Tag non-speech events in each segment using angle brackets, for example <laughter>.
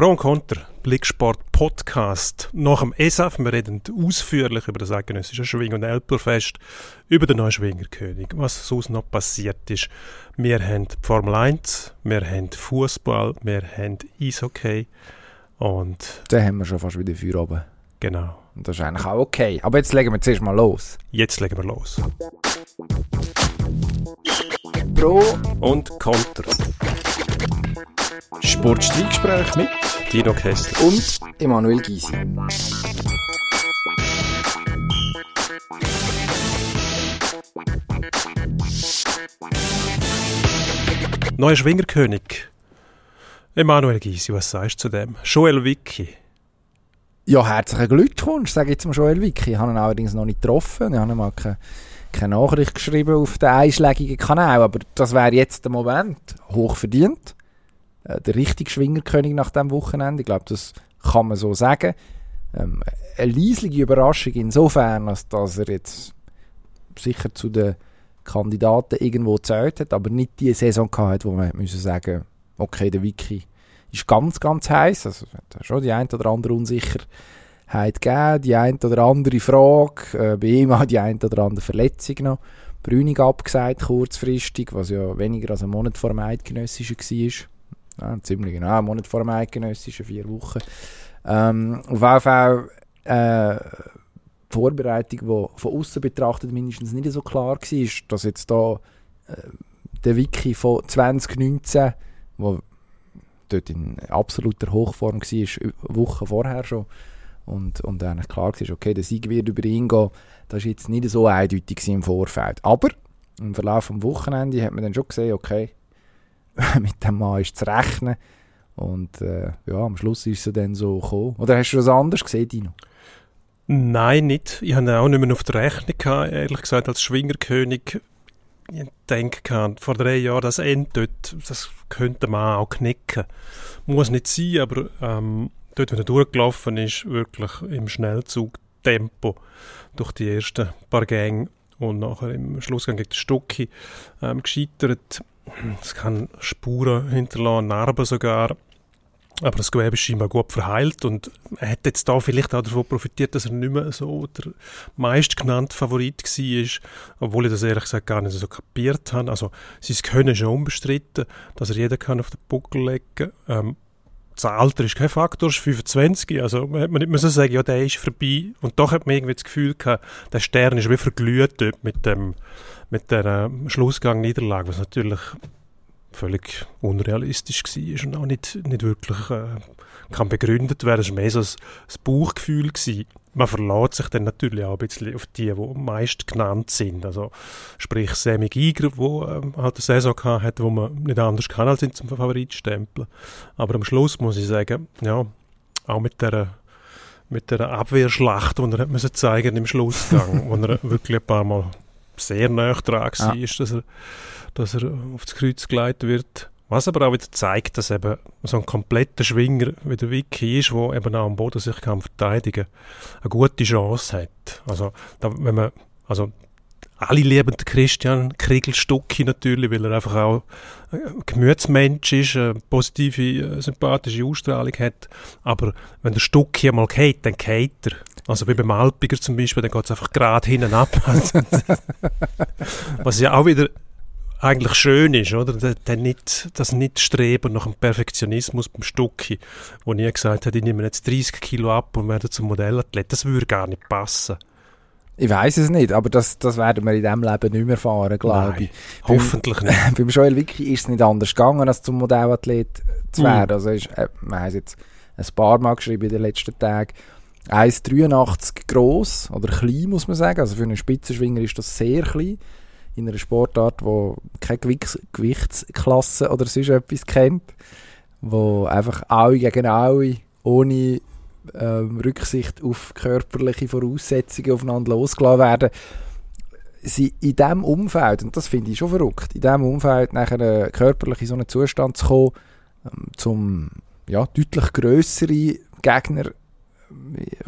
Pro und Contra, Blicksport Podcast. Nach dem ESAF, wir reden ausführlich über das eidgenössische Schwing- und Elblerfest, über den neuen Schwingerkönig, was sonst noch passiert ist. Wir haben die Formel 1, wir haben Fußball, wir haben Eishockey und... Da haben wir schon fast wieder Feuer oben. Genau. Und das ist eigentlich auch okay. Aber jetzt legen wir zuerst mal los. Jetzt legen wir los. Pro und Contra. Sportstreitgespräch mit Dino Kessler und Emanuel Gysi. Neuer Schwingerkönig. Emanuel Gysi, was sagst du zu dem? Joel Vicky. Ja, herzlichen Glückwunsch, sage ich jetzt mal Joel Vicky. Ich habe ihn allerdings noch nicht getroffen. Ich habe ihm mal keine, keine Nachricht geschrieben auf den einschlägigen Kanal, aber das wäre jetzt der Moment. Hoch verdient. Äh, der richtige Schwingerkönig nach dem Wochenende. Ich glaube, das kann man so sagen. Ähm, eine leisliche Überraschung insofern, als dass er jetzt sicher zu den Kandidaten irgendwo gezählt hat, aber nicht die Saison gehabt wo man müssen sagen okay, der Wiki ist ganz, ganz heiß. Also hat schon die ein oder andere Unsicherheit gegeben, die ein oder andere Frage, äh, bei ihm auch die ein oder andere Verletzung noch. Brünig abgesagt kurzfristig, was ja weniger als ein Monat vor dem Eidgenössischen war. Ja, ziemlich genau, einen Monat vor dem Eidgenössischen, vier Wochen. Ähm, auf jeden Fall äh, die Vorbereitung, die von außen betrachtet mindestens nicht so klar war, dass jetzt da äh, der Wiki von 2019, wo dort in absoluter Hochform war, Wochen vorher schon, und, und eigentlich klar war, okay, der Sieg wird über ihn gehen, das war jetzt nicht so eindeutig im Vorfeld. Aber im Verlauf des Wochenende hat man dann schon gesehen, okay, <laughs> mit dem Mann ist zu rechnen. Und äh, ja, am Schluss ist es dann so gekommen. Oder hast du das anders gesehen, Dino? Nein, nicht. Ich hatte auch nicht mehr auf der Rechnung, gehabt, ehrlich gesagt, als Schwingerkönig. Ich denke, vor drei Jahren, das Ende dort, das könnte man auch knicken. Muss nicht sein, aber ähm, dort, wenn er durchgelaufen ist, wirklich im Schnellzugtempo durch die ersten paar Gänge und nachher im Schlussgang gegen den Stucki ähm, gescheitert. Es kann Spuren hinterlassen, Narben sogar. Aber das Gewebe ist scheinbar gut verheilt und er hat jetzt da vielleicht auch davon profitiert, dass er nicht mehr so der meistgenannte Favorit war, obwohl ich das ehrlich gesagt gar nicht so kapiert habe. Also sein Können ist schon unbestritten, dass er jeden kann auf den Buckel legen ähm, das Alter ist kein Faktor, ist 25, also man hätte nicht müssen sagen, ja, der ist vorbei. Und doch hat man irgendwie das Gefühl gehabt, der Stern ist wie verglüht dort mit dem mit der Schlussgang-Niederlage, was natürlich völlig unrealistisch war und auch nicht, nicht wirklich äh, kann begründet werden. Es war mehr so ein, ein Bauchgefühl. Gewesen. Man verlässt sich dann natürlich auch ein bisschen auf die, die meist genannt sind. Also sprich Sammy Giger, der ähm, halt eine Saison hatte, wo man nicht anders kann als ihn zum Favorit stempeln. Aber am Schluss muss ich sagen, ja, auch mit der mit der Abwehrschlacht, die er hat zeigen im Schlussgang, wo er <laughs> wirklich ein paar Mal sehr nah dran war, ja. dass, er, dass er aufs Kreuz geleitet wird. Was aber auch wieder zeigt, dass eben so ein kompletter Schwinger wie der Vicky ist, der eben auch am Boden sich kann verteidigen kann, eine gute Chance hat. Also, da, wenn man, also alle lieben Christian Kriegelstucki natürlich, weil er einfach auch ein Gemütsmensch ist, eine positive, sympathische Ausstrahlung hat. Aber wenn der Stucki einmal geht, dann geht er. Also wie beim Alpiger zum Beispiel, dann geht es einfach gerade hinten ab. <laughs> Was ja auch wieder eigentlich schön ist, oder? Der, nicht, das nicht Streben nach dem Perfektionismus beim Stucki, wo nie gesagt hat, ich nehme jetzt 30 Kilo ab und werde zum Modellathlet. Das würde gar nicht passen. Ich weiß es nicht, aber das, das werden wir in diesem Leben nicht mehr erfahren, glaube ich. Hoffentlich nicht. <laughs> beim Joel Wicki ist es nicht anders gegangen, als zum Modellathlet zu werden. Mm. Also ist, äh, wir haben es jetzt ein paar Mal geschrieben in den letzten Tagen. 1,83 groß oder klein, muss man sagen. Also für einen Spitzenschwinger ist das sehr klein. In einer Sportart, die keine Gewichts Gewichtsklasse oder sonst etwas kennt. Wo einfach alle gegen alle, ohne ähm, Rücksicht auf körperliche Voraussetzungen aufeinander losgelassen werden. Sie in diesem Umfeld, und das finde ich schon verrückt, in diesem Umfeld nachher körperlich in so einen Zustand zu kommen, ähm, zum ja, deutlich grössere Gegner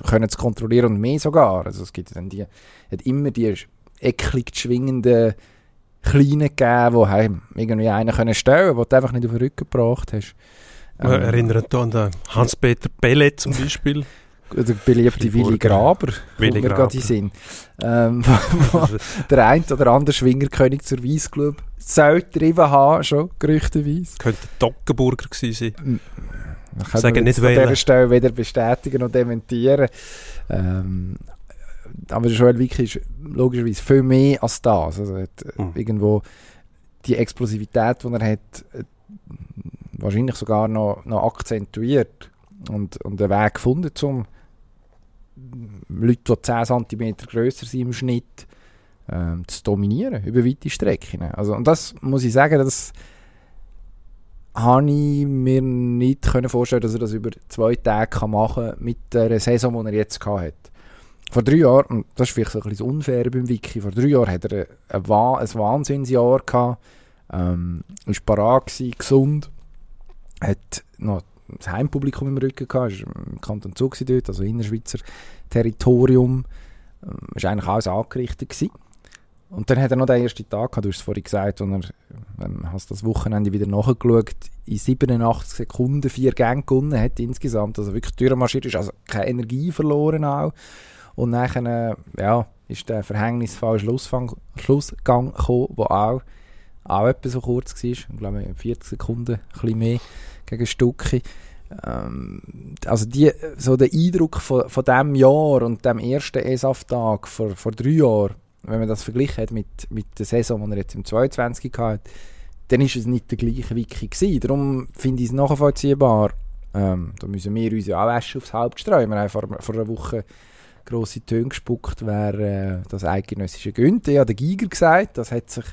können zu kontrollieren und mehr sogar. Also es gibt dann die, hat immer die eklig schwingenden Kleinen gegeben, die heim irgendwie einen können stellen, wo du einfach nicht auf den Rücken gebracht hast. Wir erinnern hier an den Hans-Peter Pellet zum Beispiel. <laughs> Der beliebte Willi Graber, Willi mir gerade in den Sinn. Ähm, <laughs> der ein oder andere Schwingerkönig zur Weissglub soll getrieben haben, schon gerüchteweise. Könnte Toggenburger gewesen sein. Sagen nicht jetzt an wählen. dieser Stelle weder bestätigen und dementieren. Ähm, aber Joel Wicki ist logischerweise viel mehr als das. Also er hat äh, Mhm. irgendwo die Explosivität, die er hat, äh, wahrscheinlich sogar noch, noch akzentuiert und, und einen Weg gefunden, um Leute, die 10 cm grösser sind im Schnitt, ähm, zu dominieren über weite Strecken. Also, und das muss ich sagen, das habe ich mir nicht können vorstellen, dass er das über zwei Tage kann machen kann mit der Saison, die er jetzt hatte. Vor drei Jahren, und das ist vielleicht so ein bisschen Unfair beim Wiki, vor drei Jahren hat er ein, ein Wahnsinnsjahr gehabt, ähm, ist parat gewesen, gesund, hat noch das Heimpublikum im Rücken gehabt, ist im Kanton Zug dort, also Innerschweizer Territorium, ähm, ist eigentlich alles angerichtet gewesen. Und dann hat er noch den ersten Tag gehabt, du hast es vorhin gesagt, wo er, ähm, hast das Wochenende wieder nachgeschaut, in 87 Sekunden vier Gänge gewonnen hat insgesamt, also wirklich durchmarschiert ist, also keine Energie verloren auch. Und nachher, äh, ja, ist der verhängnisvolle Schlussfang, Schlussgang gekommen, der auch, auch etwa so kurz war, ich glaube 40 Sekunden, ein bisschen mehr gegen Stucki. Ähm, also die, so der Eindruck von, von diesem Jahr und dem ersten ESAF-Tag vor, vor drei Jahren, wenn man das verglichen hat mit, mit der Saison, die er jetzt im 22 hatte, dann ist es nicht der gleiche Wiki gewesen. Darum finde ich es nachvollziehbar. Ähm, da müssen wir uns ja auch Wäsche aufs Haupt streuen. Wir haben vor, vor einer Woche grosse Töne gespuckt, wer äh, das eidgenössische Günther, ja, der Giger gesagt. Das hat sich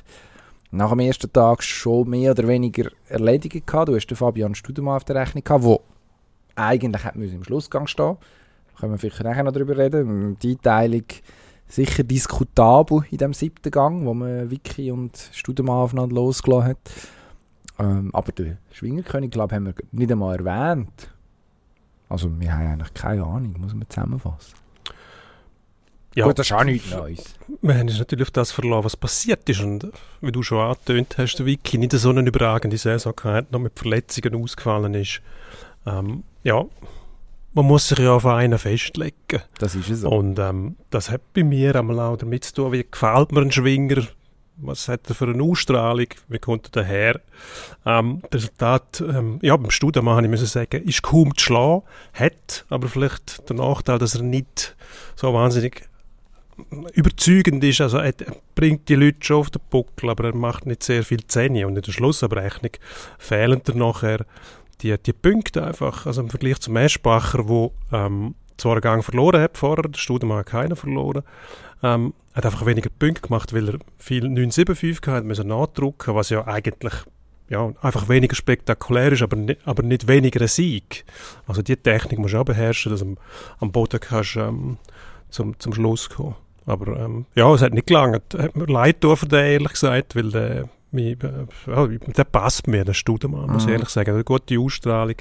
nach dem ersten Tag schon mehr oder weniger erledigt gehabt. Du hast den Fabian Studemann auf der Rechnung gehabt, der eigentlich hätte im Schlussgang stehen Da können wir vielleicht nachher noch darüber reden. Die Einteilung sicher diskutabel in dem siebten Gang, wo man Vicky und Studemann aufeinander losgelassen hat. Ähm, aber den Schwingerkönig, glaube haben wir nicht einmal erwähnt. Also wir haben eigentlich keine Ahnung, muss man zusammenfassen. Ja, Gut, das ist auch nichts Neues. wir haben uns natürlich auf das verlassen, was passiert ist. Und wie du schon angetönt hast, der Wiki nicht so eine überragende Saison gehabt, noch mit Verletzungen ausgefallen ist. Ähm, ja, man muss sich ja auf einen festlegen. Das ist es so. Und ähm, das hat bei mir einmal auch damit zu tun, wie gefällt mir ein Schwinger, was hat er für eine Ausstrahlung, wie kommt er daher. Ähm, das Resultat, ähm, ja, beim Studium habe ich müssen sagen, ist kaum zu schlagen, hat aber vielleicht den Nachteil, dass er nicht so wahnsinnig überzeugend ist. Also er bringt die Leute schon auf den Buckel, aber er macht nicht sehr viel Zähne. Und in der Schlussabrechnung fehlen dann nachher die, die Punkte einfach. Also im Vergleich zum Eschbacher, wo ähm, zwar einen Gang verloren hat vorher, der Studemann hat keinen verloren, ähm, hat einfach weniger Punkte gemacht, weil er viel 9,75 gehabt hat, müssen nachdrucken, was ja eigentlich ja, einfach weniger spektakulär ist, aber nicht, aber nicht weniger ein Sieg. Also die Technik musst du auch beherrschen, dass du am, am Boden kannst, ähm, zum, zum Schluss kommen. Aber ähm, ja, es hat nicht gelangt. Hat mir leid für den, ehrlich gesagt, weil der, mich, äh, ja, der passt mir, der Studemann, muss ich Mhm. ehrlich sagen. Eine gute Ausstrahlung,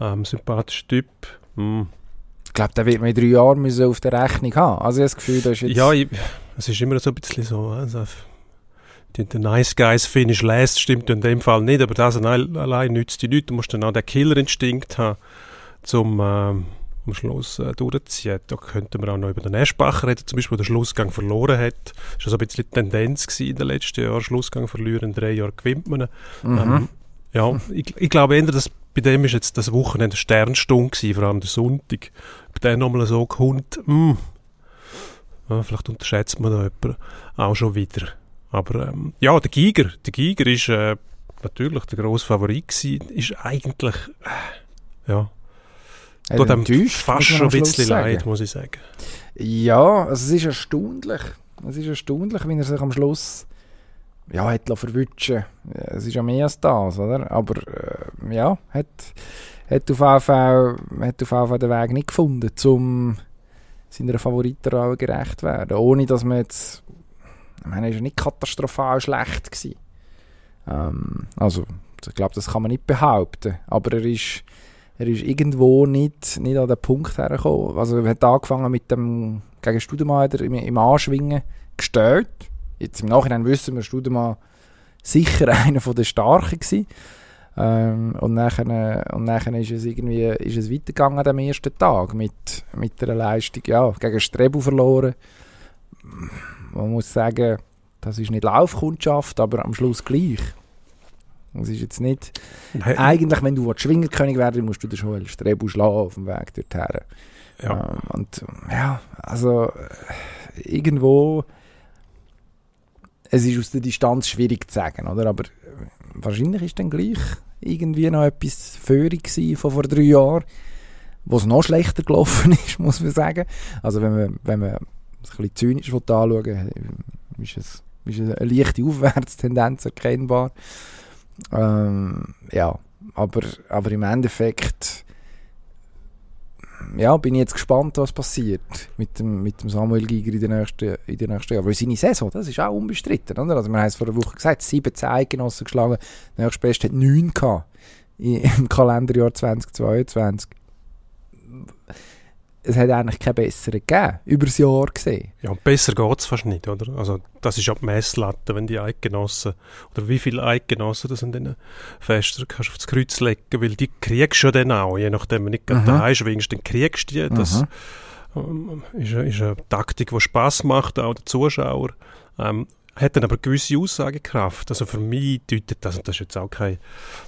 ähm, sympathischer Typ. Mm. Ich glaube, da wird man in drei Jahren müssen auf der Rechnung haben. Also ich habe das Gefühl, das ist jetzt... Ja, ich, es ist immer so ein bisschen so. Also, die, der Nice Guys Finish last stimmt in dem Fall nicht, aber das allein, allein nützt die nichts. Du musst dann auch den Killerinstinkt haben, zum ähm, am Schluss äh, durchzuziehen. Da könnten wir auch noch über den Eschbacher reden, zum Beispiel, der den Schlussgang verloren hat. Das war so ein bisschen die Tendenz in den letzten Jahren. Schlussgang verlieren, in drei Jahren gewinnt man. mhm. Ähm, ja, ich, ich glaube eher, dass bei dem ist jetzt das Wochenende Sternstunde gewesen, vor allem der Sonntag. Ob der nochmal so kommt, hm, ja, vielleicht unterschätzt man da jemanden auch schon wieder. Aber ähm, ja, der Giger, der Giger ist äh, natürlich der grosse Favorit gewesen, ist eigentlich, äh, ja, tut einem enttäuscht, fast schon ein bisschen sagen. leid, muss ich sagen. Ja, also es ist erstaunlich. Es ist erstaunlich, wie er sich am Schluss ja, hat verwutschen. Ja, Es ist ja mehr als das, oder? Aber äh, ja, hat, hat, auf Fall, hat auf Fall den Weg nicht gefunden, um seiner Favoritenrolle gerecht zu werden. Ohne dass man jetzt... Ich meine, er war nicht katastrophal schlecht. Gewesen. Ähm, also, ich glaube, das kann man nicht behaupten. Aber er ist, er ist irgendwo nicht, nicht an den Punkt hergekommen. Also er hat angefangen mit dem gegen Studemann hat im, im Anschwingen gestellt. Jetzt im Nachhinein wissen wir, Studemann sicher <laughs> einer von der Starken gewesen. Ähm, und nachher, und nachher ist es irgendwie ist es weitergegangen an ersten Tag mit, mit einer Leistung, ja, gegen Strebu verloren. Man muss sagen, das ist nicht Laufkundschaft, aber am Schluss gleich. Es ist jetzt nicht... Nein. Eigentlich, wenn du Schwingerkönig werden willst, musst du den Joel Strebu schlagen auf dem Weg dorthin. Ja. Ähm, und ja, also äh, irgendwo... Es ist aus der Distanz schwierig zu sagen, oder? Aber äh, wahrscheinlich ist dann gleich irgendwie noch etwas gewesen von vor drei Jahren, wo es noch schlechter gelaufen <laughs> ist, muss man sagen. Also wenn man, wenn man es ein bisschen zynisch anschauen will, ist es ist eine leichte Aufwärtstendenz erkennbar. Ähm, ja, aber, aber im Endeffekt ja, bin ich jetzt gespannt, was passiert mit dem, mit dem Samuel Giger in den nächsten, nächsten Jahren. Weil seine Saison, das ist auch unbestritten. Oder? Also, wir haben es vor einer Woche gesagt, 17 Eidgenossen geschlagen, der nächstbeste hat 9 gehabt im Kalenderjahr 2022. Es hat eigentlich keinen besseren gegeben, über das Jahr gesehen. Ja, und besser geht es fast nicht, oder? Also, das ist ja die Messlatte, wenn die Eidgenossen, oder wie viele Eidgenossen das an diesen Festern kannst du aufs Kreuz legen, weil die kriegst du ja dann auch, je nachdem, wenn du nicht gerade daheim schwingst, dann kriegst du die. Das ähm, ist, eine, ist eine Taktik, die Spass macht, auch den Zuschauer. Ähm, hat dann aber gewisse Aussagekraft. Also für mich deutet das, und das ist jetzt auch kein,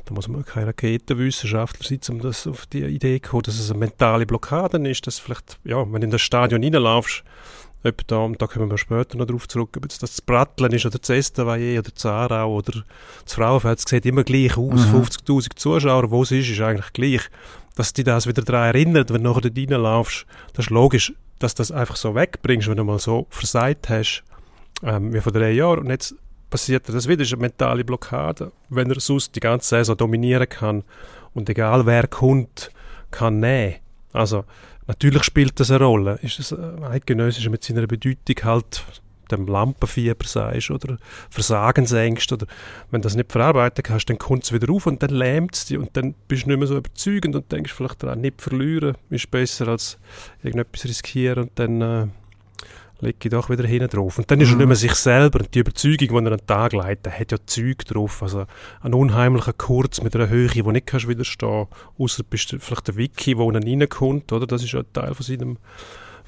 da muss man kein Raketenwissenschaftler sein, um das auf die Idee zu kommen, dass es eine mentale Blockade ist, dass vielleicht, ja, wenn du in das Stadion reinlaufst, etwa da, und da kommen wir später noch drauf zurück, ob jetzt das das Bratteln ist oder das Estavayer oder das Aarau oder das Frauenfeld, es sieht immer gleich aus, Mhm. 50'000 Zuschauer, wo es ist, ist eigentlich gleich. Dass dich das wieder daran erinnert, wenn du nachher dort reinlaufst, das ist logisch, dass du das einfach so wegbringst, wenn du mal so versagt hast, ähm, wie vor drei Jahren. Und jetzt passiert das wieder, ist eine mentale Blockade. Wenn er sonst die ganze Saison dominieren kann und egal wer kommt, kann nehmen. Also, natürlich spielt das eine Rolle. Ist es äh, eidgenössisch mit seiner Bedeutung halt dem Lampenfieber sagst oder Versagensängst oder wenn du das nicht verarbeiten kannst, dann kommt es wieder auf und dann lähmt es dich und dann bist du nicht mehr so überzeugend und denkst vielleicht daran, nicht verlieren ist besser als irgendetwas riskieren und dann äh, lege ich doch wieder hinten drauf. Und dann ist er Mhm. nicht mehr sich selber und die Überzeugung, die er an den Tag legt, hat ja Zeug drauf, also ein unheimlicher Kurz mit einer Höhe, die nicht kannst widerstehen, außer bist du vielleicht der Wiki, der unten reinkommt, oder? Das ist ja ein Teil von seinem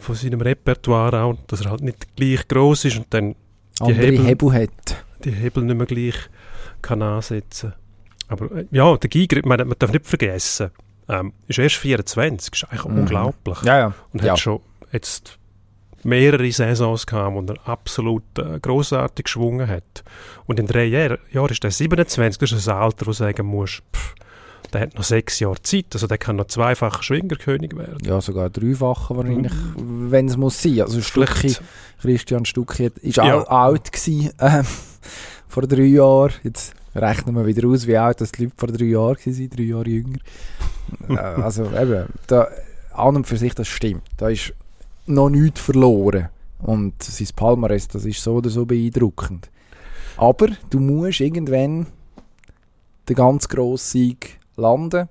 von seinem Repertoire auch, dass er halt nicht gleich groß ist und dann die Andere Hebel- Hebel hat. die Hebel nicht mehr gleich kann ansetzen. Aber äh, ja, der Giger, man, man darf nicht vergessen, ähm, ist erst 24, ist eigentlich Mhm. unglaublich. Ja, ja. Und ja. hat schon jetzt mehrere Saisons gehabt, wo er absolut äh, grossartig geschwungen hat. Und in drei Jahren, Jahren ist er 27, das ist ein Alter, wo du sagen musst, pff, der hat noch sechs Jahre Zeit, also der kann noch zweifach Schwingerkönig werden. Ja, sogar dreifache wahrscheinlich, wenn es muss sein. Also Stucki, Christian Stucki ist Ja. auch alt gewesen, ähm, <laughs> vor drei Jahren. Jetzt rechnen wir wieder aus, wie alt das die Leute vor drei Jahren waren, drei Jahre jünger. äh, also eben, da, an und für sich, das stimmt. Da ist noch nichts verloren. Und sein Palmares, das ist so oder so beeindruckend. Aber du musst irgendwann den ganz grossen Sieg landen.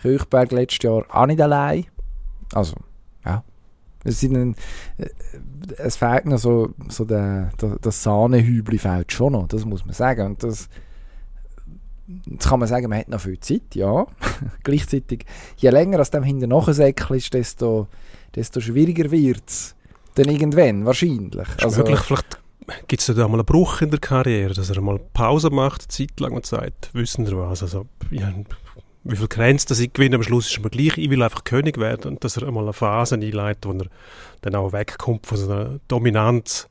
Kirchberg letztes Jahr auch nicht allein. Also, ja. Es, sind ein, äh, es fehlt noch so, so der, der, das Sahnehübli fehlt schon noch, das muss man sagen. Und das, jetzt kann man sagen, man hat noch viel Zeit, ja. <laughs> Gleichzeitig, je länger als dem hinten ist, desto, desto schwieriger wird es. Dann irgendwann, wahrscheinlich. ist möglich, vielleicht gibt es da mal einen Bruch in der Karriere, dass er mal Pause macht, eine Zeit lang und sagt, wissen Sie was, also, ja, wie viel Grenzen das ich gewinne, am Schluss ist mir gleich, ich will einfach König werden und dass er einmal eine Phase einleitet, wo er dann auch wegkommt von so einer Dominanz,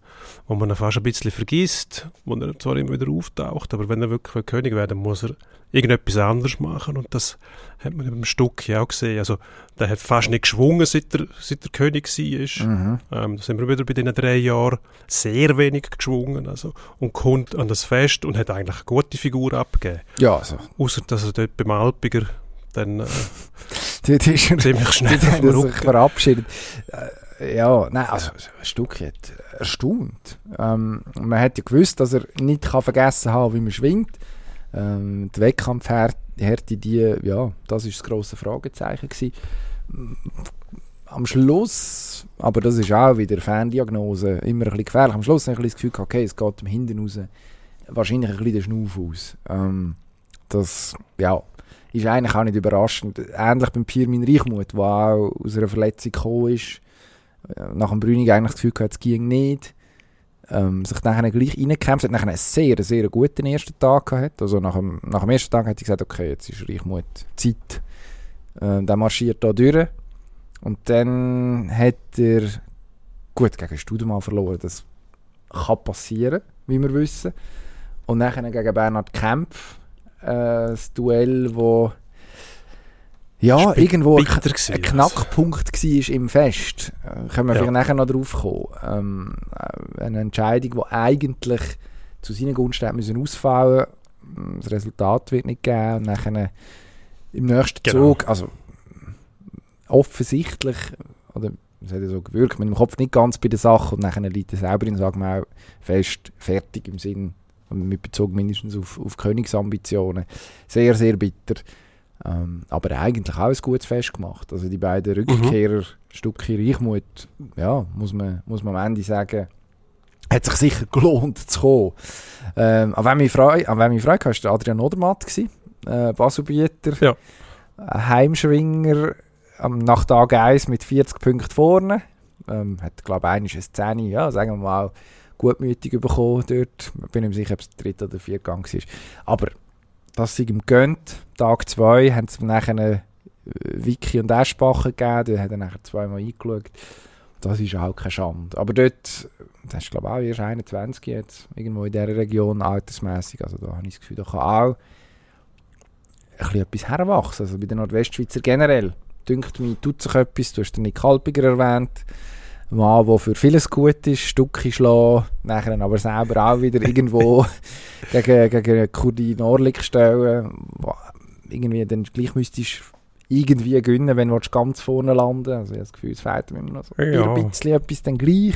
wo man ihn fast ein bisschen vergisst, wo er zwar immer wieder auftaucht, aber wenn er wirklich König werden muss er irgendetwas anderes machen und das hat man im Stück ja auch gesehen, also der hat fast nicht geschwungen, seit er, seit er König war. Mhm. Ähm, da sind wir wieder bei diesen drei Jahren sehr wenig geschwungen also, und kommt an das Fest und hat eigentlich eine gute Figur abgegeben. Ja, also, Außer dass er dort beim Alpiger dann äh, <laughs> dort ist er ziemlich schnell <laughs> Dort sich verabschiedet. Äh, ja, nein, also ein Stück hat erstaunt. Ähm, man hat ja gewusst, dass er nicht kann vergessen haben, wie man schwingt. Ähm, die Wettkampfhärte, die, ja, das ist das grosse Fragezeichen gewesen. Am Schluss, aber das ist auch wieder Ferndiagnose, immer ein bisschen gefährlich. Am Schluss habe ich ein bisschen das Gefühl, okay, es geht ihm hinten raus wahrscheinlich ein bisschen den Schnuff aus. Ähm, das, ja, ist eigentlich auch nicht überraschend. Ähnlich beim Pirmin Reichmuth, der auch aus einer Verletzung gekommen ist. Äh, nach dem Brünig eigentlich das Gefühl gehabt, es ging nicht. Ähm, sich nachher gleich reingekämpft hat, nachher einen sehr, sehr guten ersten Tag gehabt. Also nach dem, nach dem ersten Tag hat er gesagt, okay, jetzt ist Reichmuth Zeit. Äh, der marschiert da durch. Und dann hat er gut gegen Studemann verloren. Das kann passieren, wie wir wissen. Und nachher gegen Bernhard Kempf äh, das Duell, wo ja, irgendwo ein, ein gewesen, also. Knackpunkt war im Fest. Äh, können wir Ja. vielleicht nachher noch drauf kommen. Ähm, äh, eine Entscheidung, die eigentlich zu seinen Gunsten hätte müssen ausfallen Das Resultat wird nicht geben. Und nachher im nächsten Genau. Zug, also offensichtlich, oder es hat ja so gewirkt, mit dem Kopf nicht ganz bei der Sache und nachher liegt er selber in sagen wir fest, fertig im Sinn, mit Bezug mindestens auf, auf Königsambitionen. Sehr, sehr bitter. Ähm, aber eigentlich auch ein gutes Fest gemacht. Also die beiden Rückkehrer, Stucki Reichmuth, ja, muss man, muss man am Ende sagen, hat sich sicher gelohnt zu kommen. Ähm, an wem ich Freude, an wem ich Freude hatte, war Adrian Odermatt, gewesen, äh, Baselbieter, Ja. Heimschwinger, am- nach Tag 1 mit 40 Punkten vorne. Ähm, hat, glaube ich, eine Szene, ja, sagen wir mal, gutmütig bekommen dort. Ich bin mir sicher, ob es der dritte oder vierte Gang war. Aber das sei ihm gönnt. Tag 2 haben sie nachher äh, Vicky und Eschbacher gegeben. Da hat er nachher zweimal eingeschaut. Das ist auch keine Schande. Aber dort, das ist glaube ich auch erst 21 jetzt, irgendwo in dieser Region, altersmässig. Also da habe ich das Gefühl, da kann auch ein bisschen etwas herwachsen. Also bei den Nordwestschweizer generell. Dünkt mir, tut sich etwas. Du hast den Nick Halpiger erwähnt. Mann, der für vieles gut ist, Stücke schlagen, nachher aber selber auch wieder irgendwo <laughs> gegen, gegen Kurdi Norlik stellen. Irgendwie dann gleich müsstest du irgendwie gewinnen, wenn du ganz vorne landen Also ich habe das Gefühl, es fehlt mir immer noch so Ja. ein bisschen etwas dann gleich.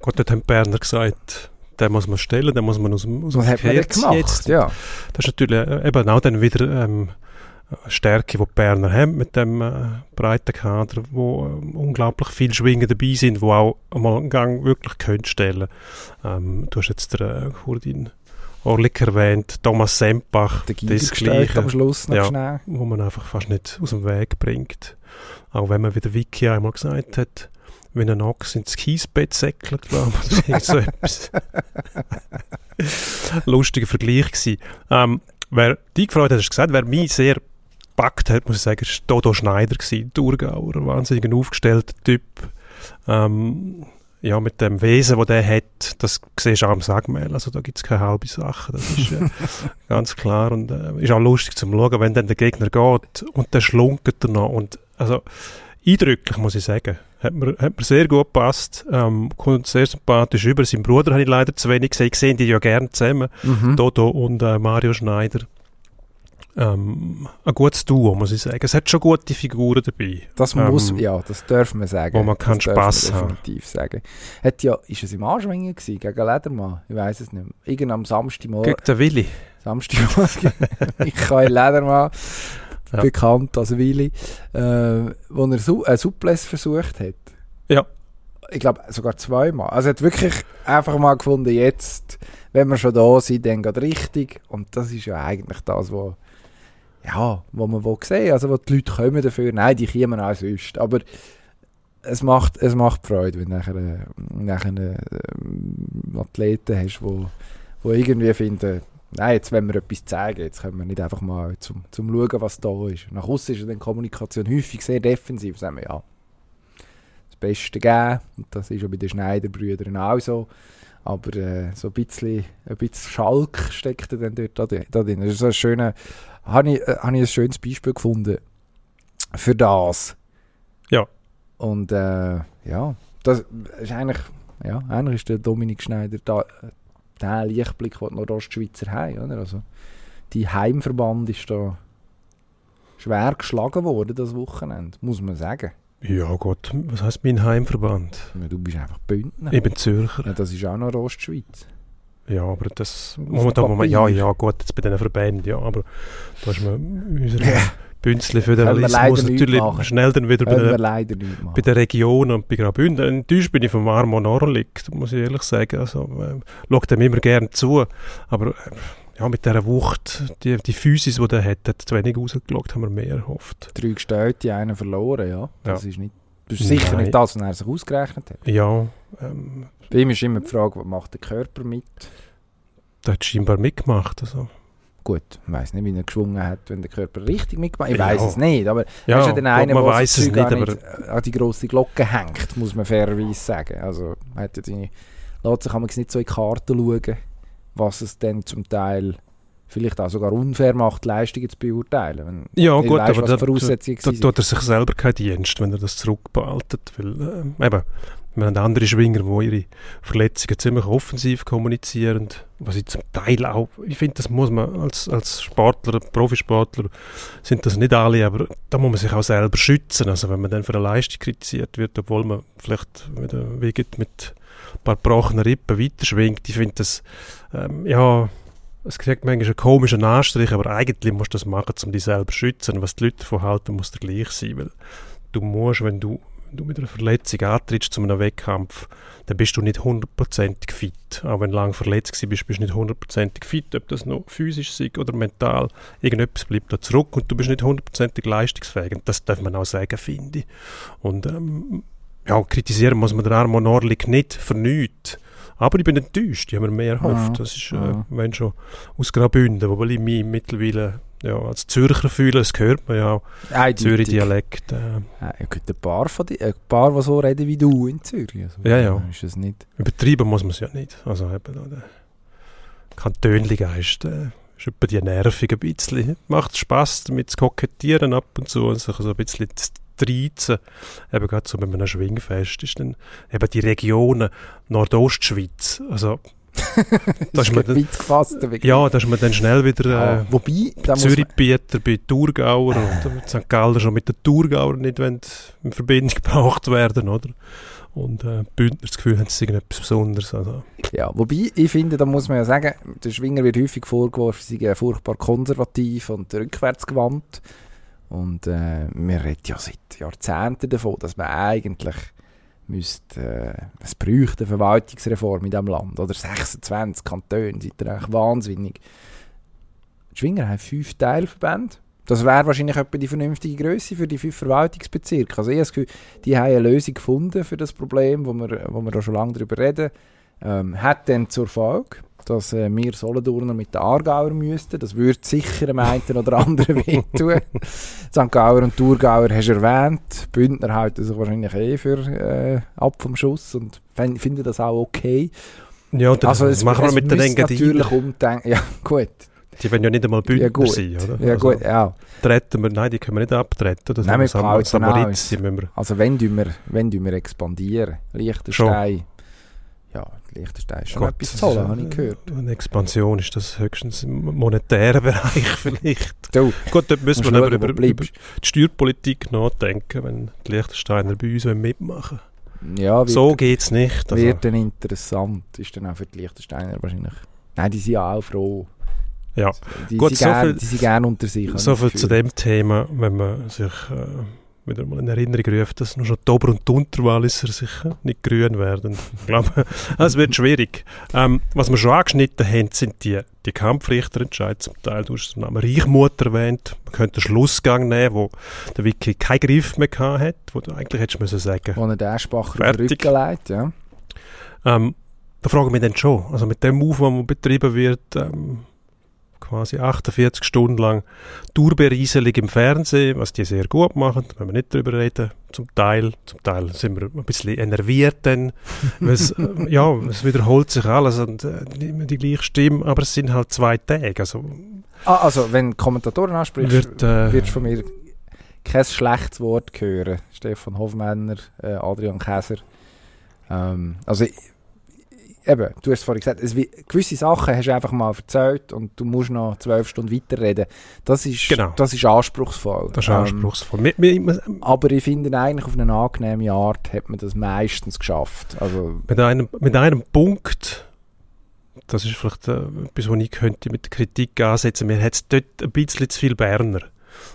Gut, dort haben die Berner gesagt, den muss man stellen, den muss man aus aus dem ziehen. Jetzt, Ja. Das ist natürlich äh, eben auch dann wieder ähm, Stärke, die die Berner haben mit dem äh, breiten Kader, wo äh, unglaublich viele Schwingen dabei sind, wo auch einmal einen Gang wirklich können stellen ähm, Du hast jetzt den äh, Kurdin Orlik erwähnt, Thomas Sempach, das Gleiche, am Schluss noch Ja. schnell. wo man einfach fast nicht aus dem Weg bringt. Auch wenn man, wie der Vicky einmal gesagt hat, wenn ein Ochs ins Kiesbett säckelt, glaube ich, das ist so etwas. <laughs> Lustiger Vergleich gewesen. Ähm, wer dich gefreut hat, hast du gesagt, wer mich sehr gepackt hat, muss ich sagen, ist Dodo Schneider gewesen, Thurgauer, ein wahnsinnig aufgestellter Typ. Ähm, ja, mit dem Wesen, das der hat, das siehst du auch am Sagmehl, also da gibt es keine halbe Sache, das ist äh, <laughs> ganz klar und äh, ist auch lustig zum Schauen, wenn dann der Gegner geht und der schlunkert er noch und also eindrücklich, muss ich sagen. Hat mir, hat mir sehr gut gepasst, ähm, kommt sehr sympathisch über. Sein Bruder habe ich leider zu wenig gesehen, ich sehe die ja gerne zusammen, Mhm. Dodo und äh, Mario Schneider. Ähm, ein gutes Duo, muss ich sagen. Es hat schon gute Figuren dabei. Das Ähm, muss, ja, das dürfen wir sagen. wo man kann das Spass haben. definitiv sagen. Hat ja, ist es im Anschwingen gewesen, gegen Ledermann? Ich weiß es nicht mehr. Irgend am Samstagmorgen, Gegen den Willi. Samstagmorgen, <laughs> Michael Ledermann, Ja. bekannt als Willi, äh, wo er Su einen Suples versucht hat. Ja. Ich glaube sogar zweimal. Also er hat wirklich einfach mal gefunden, jetzt, wenn wir schon da sind, dann geht richtig. Und das ist ja eigentlich das, was ja, wo man will sehen also wo die Leute kommen dafür, nein, die kommen auch sonst, aber es macht, es macht Freude, wenn du nachher, äh, nachher äh, Athleten hast, wo, wo irgendwie finden, nein, jetzt wollen wir etwas zeigen, jetzt können wir nicht einfach mal zum, zum schauen, was da ist. Nach außen ist dann Kommunikation häufig sehr defensiv, sagen wir, ja, das Beste geben, das ist ja bei den Schneiderbrüdern auch so, aber äh, so ein bisschen, ein bisschen Schalk steckt dann dort da drin. Das ist so ein schöner, habe ich, äh, habe ich ein schönes Beispiel gefunden für das. Ja. Und äh, ja, das ist eigentlich, ja, eigentlich ist der Dominik Schneider da, äh, der Lichtblick, den die Nordostschweizer haben. Oder? Also, die Heimverband ist da schwer geschlagen worden das Wochenende, muss man sagen. Ja Gott, was heißt mein Heimverband? Ja, Du bist einfach Bündner. Ich bin Zürcher. Ja, das ist auch noch Ostschweiz. Ja, aber das dem mal, ja, Papier. ja, gut, jetzt bei diesen Verbänden, ja, aber da ist man unser Ja. Bünzli Föderalismus natürlich schnell dann wieder bei machen. bei den Regionen und bei Graubünden. Enttäuscht bin ich vom Armo Norlik, muss ich ehrlich sagen. Also, äh, schaut dem immer gerne zu, aber äh, ja, mit dieser Wucht, die, die Physis, die er hat, hat zu wenig rausgeschaut, haben wir mehr erhofft. Drei gestellte, einen verloren, ja. Das Ja. ist nicht... Das ist sicher nicht das, was er sich ausgerechnet hat. Ja, ähm, Bei ihm ist immer die Frage, was macht der Körper mit? der hat scheinbar mitgemacht. Also. Gut, ich weiß nicht, wie er geschwungen hat, wenn der Körper richtig mitgemacht Ich Ja. weiß es nicht, aber Ja, ist ja dann einer, man weiß es nicht, aber an die grosse Glocke hängt, muss man fairerweise sagen. Also, man hat ja seine, lässt sich nicht so in die Karten schauen, was es dann zum Teil vielleicht auch sogar unfair macht, Leistungen zu beurteilen. Wenn ja, gut, weißt, aber da, da, tut er sich selber keinen Dienst, wenn er das zurückbehaltet. Weil, ähm, eben, wir haben andere Schwinger, die ihre Verletzungen ziemlich offensiv kommunizieren, was ich zum Teil auch, ich finde, das muss man als, als Sportler, Profisportler, sind das nicht alle, aber da muss man sich auch selber schützen. Also wenn man dann für eine Leistung kritisiert wird, obwohl man vielleicht wieder mit ein paar gebrochenen Rippen weiterschwingt, ich finde das, ähm, ja, es kriegt manchmal einen komischen Anstrich, aber eigentlich musst du das machen, um dich selber zu schützen. Was die Leute davon halten, muss der gleich sein, weil du musst, wenn du, wenn du mit einer Verletzung antrittst zu einem Wettkampf, dann bist du nicht hundertprozentig fit. Auch wenn du lange verletzt gewesen bist, du nicht hundertprozentig fit, ob das noch physisch ist oder mental. Irgendetwas bleibt da zurück und du bist nicht hundertprozentig leistungsfähig. Und das darf man auch sagen, finde ich. Und ähm, ja, kritisieren muss man den Armon Orlik nicht für nichts. Aber ich bin enttäuscht, ich habe mir mehr erhofft. Das ist, äh, wenn schon aus Graubünden, wobei ich mich mittlerweile ja, als Zürcher fühle, das hört man ja auch. Zürich-Dialekt. Äh, Ja, gibt ein paar, von die, ein paar, die so reden wie du in Zürich. Also, Ja, ja. Ist es nicht. übertrieben muss man es ja nicht. Also eben der Kantönli-Geist äh, ist etwa die nervig ein bisschen. Macht Spass damit zu kokettieren ab und zu und sich so ein bisschen treizen. Eben gerade so bei einem Schwingfest ist dann eben die Regionen Nordostschweiz. Also <laughs> da ist man dann, gefasst. ja, da ist man dann schnell wieder Ja, äh, Wobei, Zürich-Bieter bei Thurgauer und St. Galler schon mit den Thurgauer nicht wollen in Verbindung <laughs> gebracht werden, oder? Und äh, Bündner das Gefühl haben, sie irgendetwas Besonderes. Also, Ja, wobei, ich finde, da muss man ja sagen, der Schwinger wird häufig vorgeworfen, sie sei furchtbar konservativ und rückwärtsgewandt. Und äh, wir reden ja seit Jahrzehnten davon, dass man eigentlich müsste, äh, es bräuchte eine Verwaltungsreform in diesem Land. Oder 26 Kantone, seid ihr eigentlich wahnsinnig. Die Schwinger haben fünf Teilverbände. Das wäre wahrscheinlich etwa die vernünftige Größe für die fünf Verwaltungsbezirke. Also ich habe das Gefühl, die haben eine Lösung gefunden für das Problem, wo wir, wo wir da schon lange darüber reden. Ähm, hat dann zur Folge, dass äh, wir Solothurner mit den Aargauer müssten. Das würde sicher dem einen oder anderen <laughs> wehtun. St. Gauer und Thurgauer hast du erwähnt. Bündner halten sich wahrscheinlich eh für äh, ab vom Schuss und fin- finden das auch okay. ja, dann, Also es, machen wir es mit den Engadinen? natürlich umdenken. Ja, gut. Die wollen ja nicht einmal Bündner Ja, gut. sein, oder? Ja, also, gut, ja. Treten wir, nein, die können wir nicht abtreten. Das Nein, wir Sam Samaritz, die müssen wir Also wenn wir, wenn wir expandieren. Liechtenstein. Ja, Liechtenstein ist schon Gott, etwas zu holen, habe ich gehört. Eine Expansion ist das höchstens im monetären <laughs> Bereich vielleicht. Du, Gut, dort müssen wir aber über, über die. Steuerpolitik nachdenken, wenn die Liechtensteiner bei uns mitmachen Ja, wird, So geht es nicht. Also, wird dann interessant. Ist dann auch für die Liechtensteiner wahrscheinlich. Nein, die sind ja auch froh. ja. Die, Gut, sind, so gern, viel- die sind gern unter sich. So viel zu dem Thema, wenn man sich äh, wieder mal in Erinnerung ruft, dass noch schon die Ober- und die Unterwalliser sicher nicht grün werden. Ich glaube, <laughs> es wird schwierig. Ähm, was wir schon angeschnitten haben, sind die, die Kampfrichterentscheide. Zum Teil, du hast den Namen Reichmutter erwähnt. Man könnte einen Schlussgang nehmen, wo der Wiki keinen Griff mehr hat, wo du eigentlich hättest müssen sagen Wo er den Aschbacher auf den. Rücken legt, ja. Ähm, da frage ich mich dann schon, also mit dem Move, der betrieben wird, ähm, quasi 48 Stunden lang Tourberieselung im Fernsehen, was die sehr gut machen, da wollen wir nicht drüber reden, zum Teil, zum Teil sind wir ein bisschen enerviert dann, <laughs> es, äh, ja, es wiederholt sich alles und äh, immer die gleiche Stimme, aber es sind halt zwei Tage, also Ah, also, wenn Kommentatoren ansprichst, wird, äh, wirst du von mir kein schlechtes Wort hören. Stefan Hofmänner, äh, Adrian Käser. Ähm, also, eben, du hast vorhin gesagt, es, gewisse Sachen hast du einfach mal erzählt und du musst noch zwölf Stunden weiterreden. Das ist, Genau. das ist anspruchsvoll. das ist Ähm, anspruchsvoll. Wir, wir, wir, aber ich finde eigentlich auf eine angenehme Art hat man das meistens geschafft. Also, mit einem, mit einem Punkt, das ist vielleicht äh, etwas, wo ich könnte mit der Kritik ansetzen mir hat es dort ein bisschen zu viel Berner.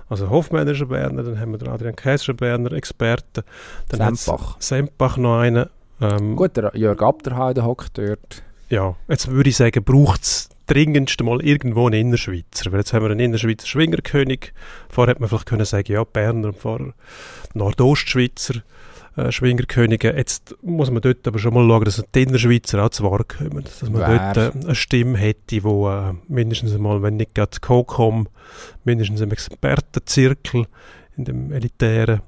Also Hofmann ist ein Berner, dann haben wir den Adrian Käser, Berner. Dann hat's Sempach. Sempach noch einen. Ähm, Gut, der Jörg Abderheide hockt dort. Ja, jetzt würde ich sagen, braucht es dringendst mal irgendwo einen Innerschweizer. Weil jetzt haben wir einen Innerschweizer Schwingerkönig. Vorher hätte man vielleicht können sagen, ja, Berner und vorher Nordostschweizer äh, Schwingerkönige. Jetzt muss man dort aber schon mal schauen, dass die Innerschweizer auch zu Wort kommen. Dass man Wer? dort äh, eine Stimme hätte, die äh, mindestens einmal, wenn nicht gerade COCOM, mindestens im Expertenzirkel, in dem elitären,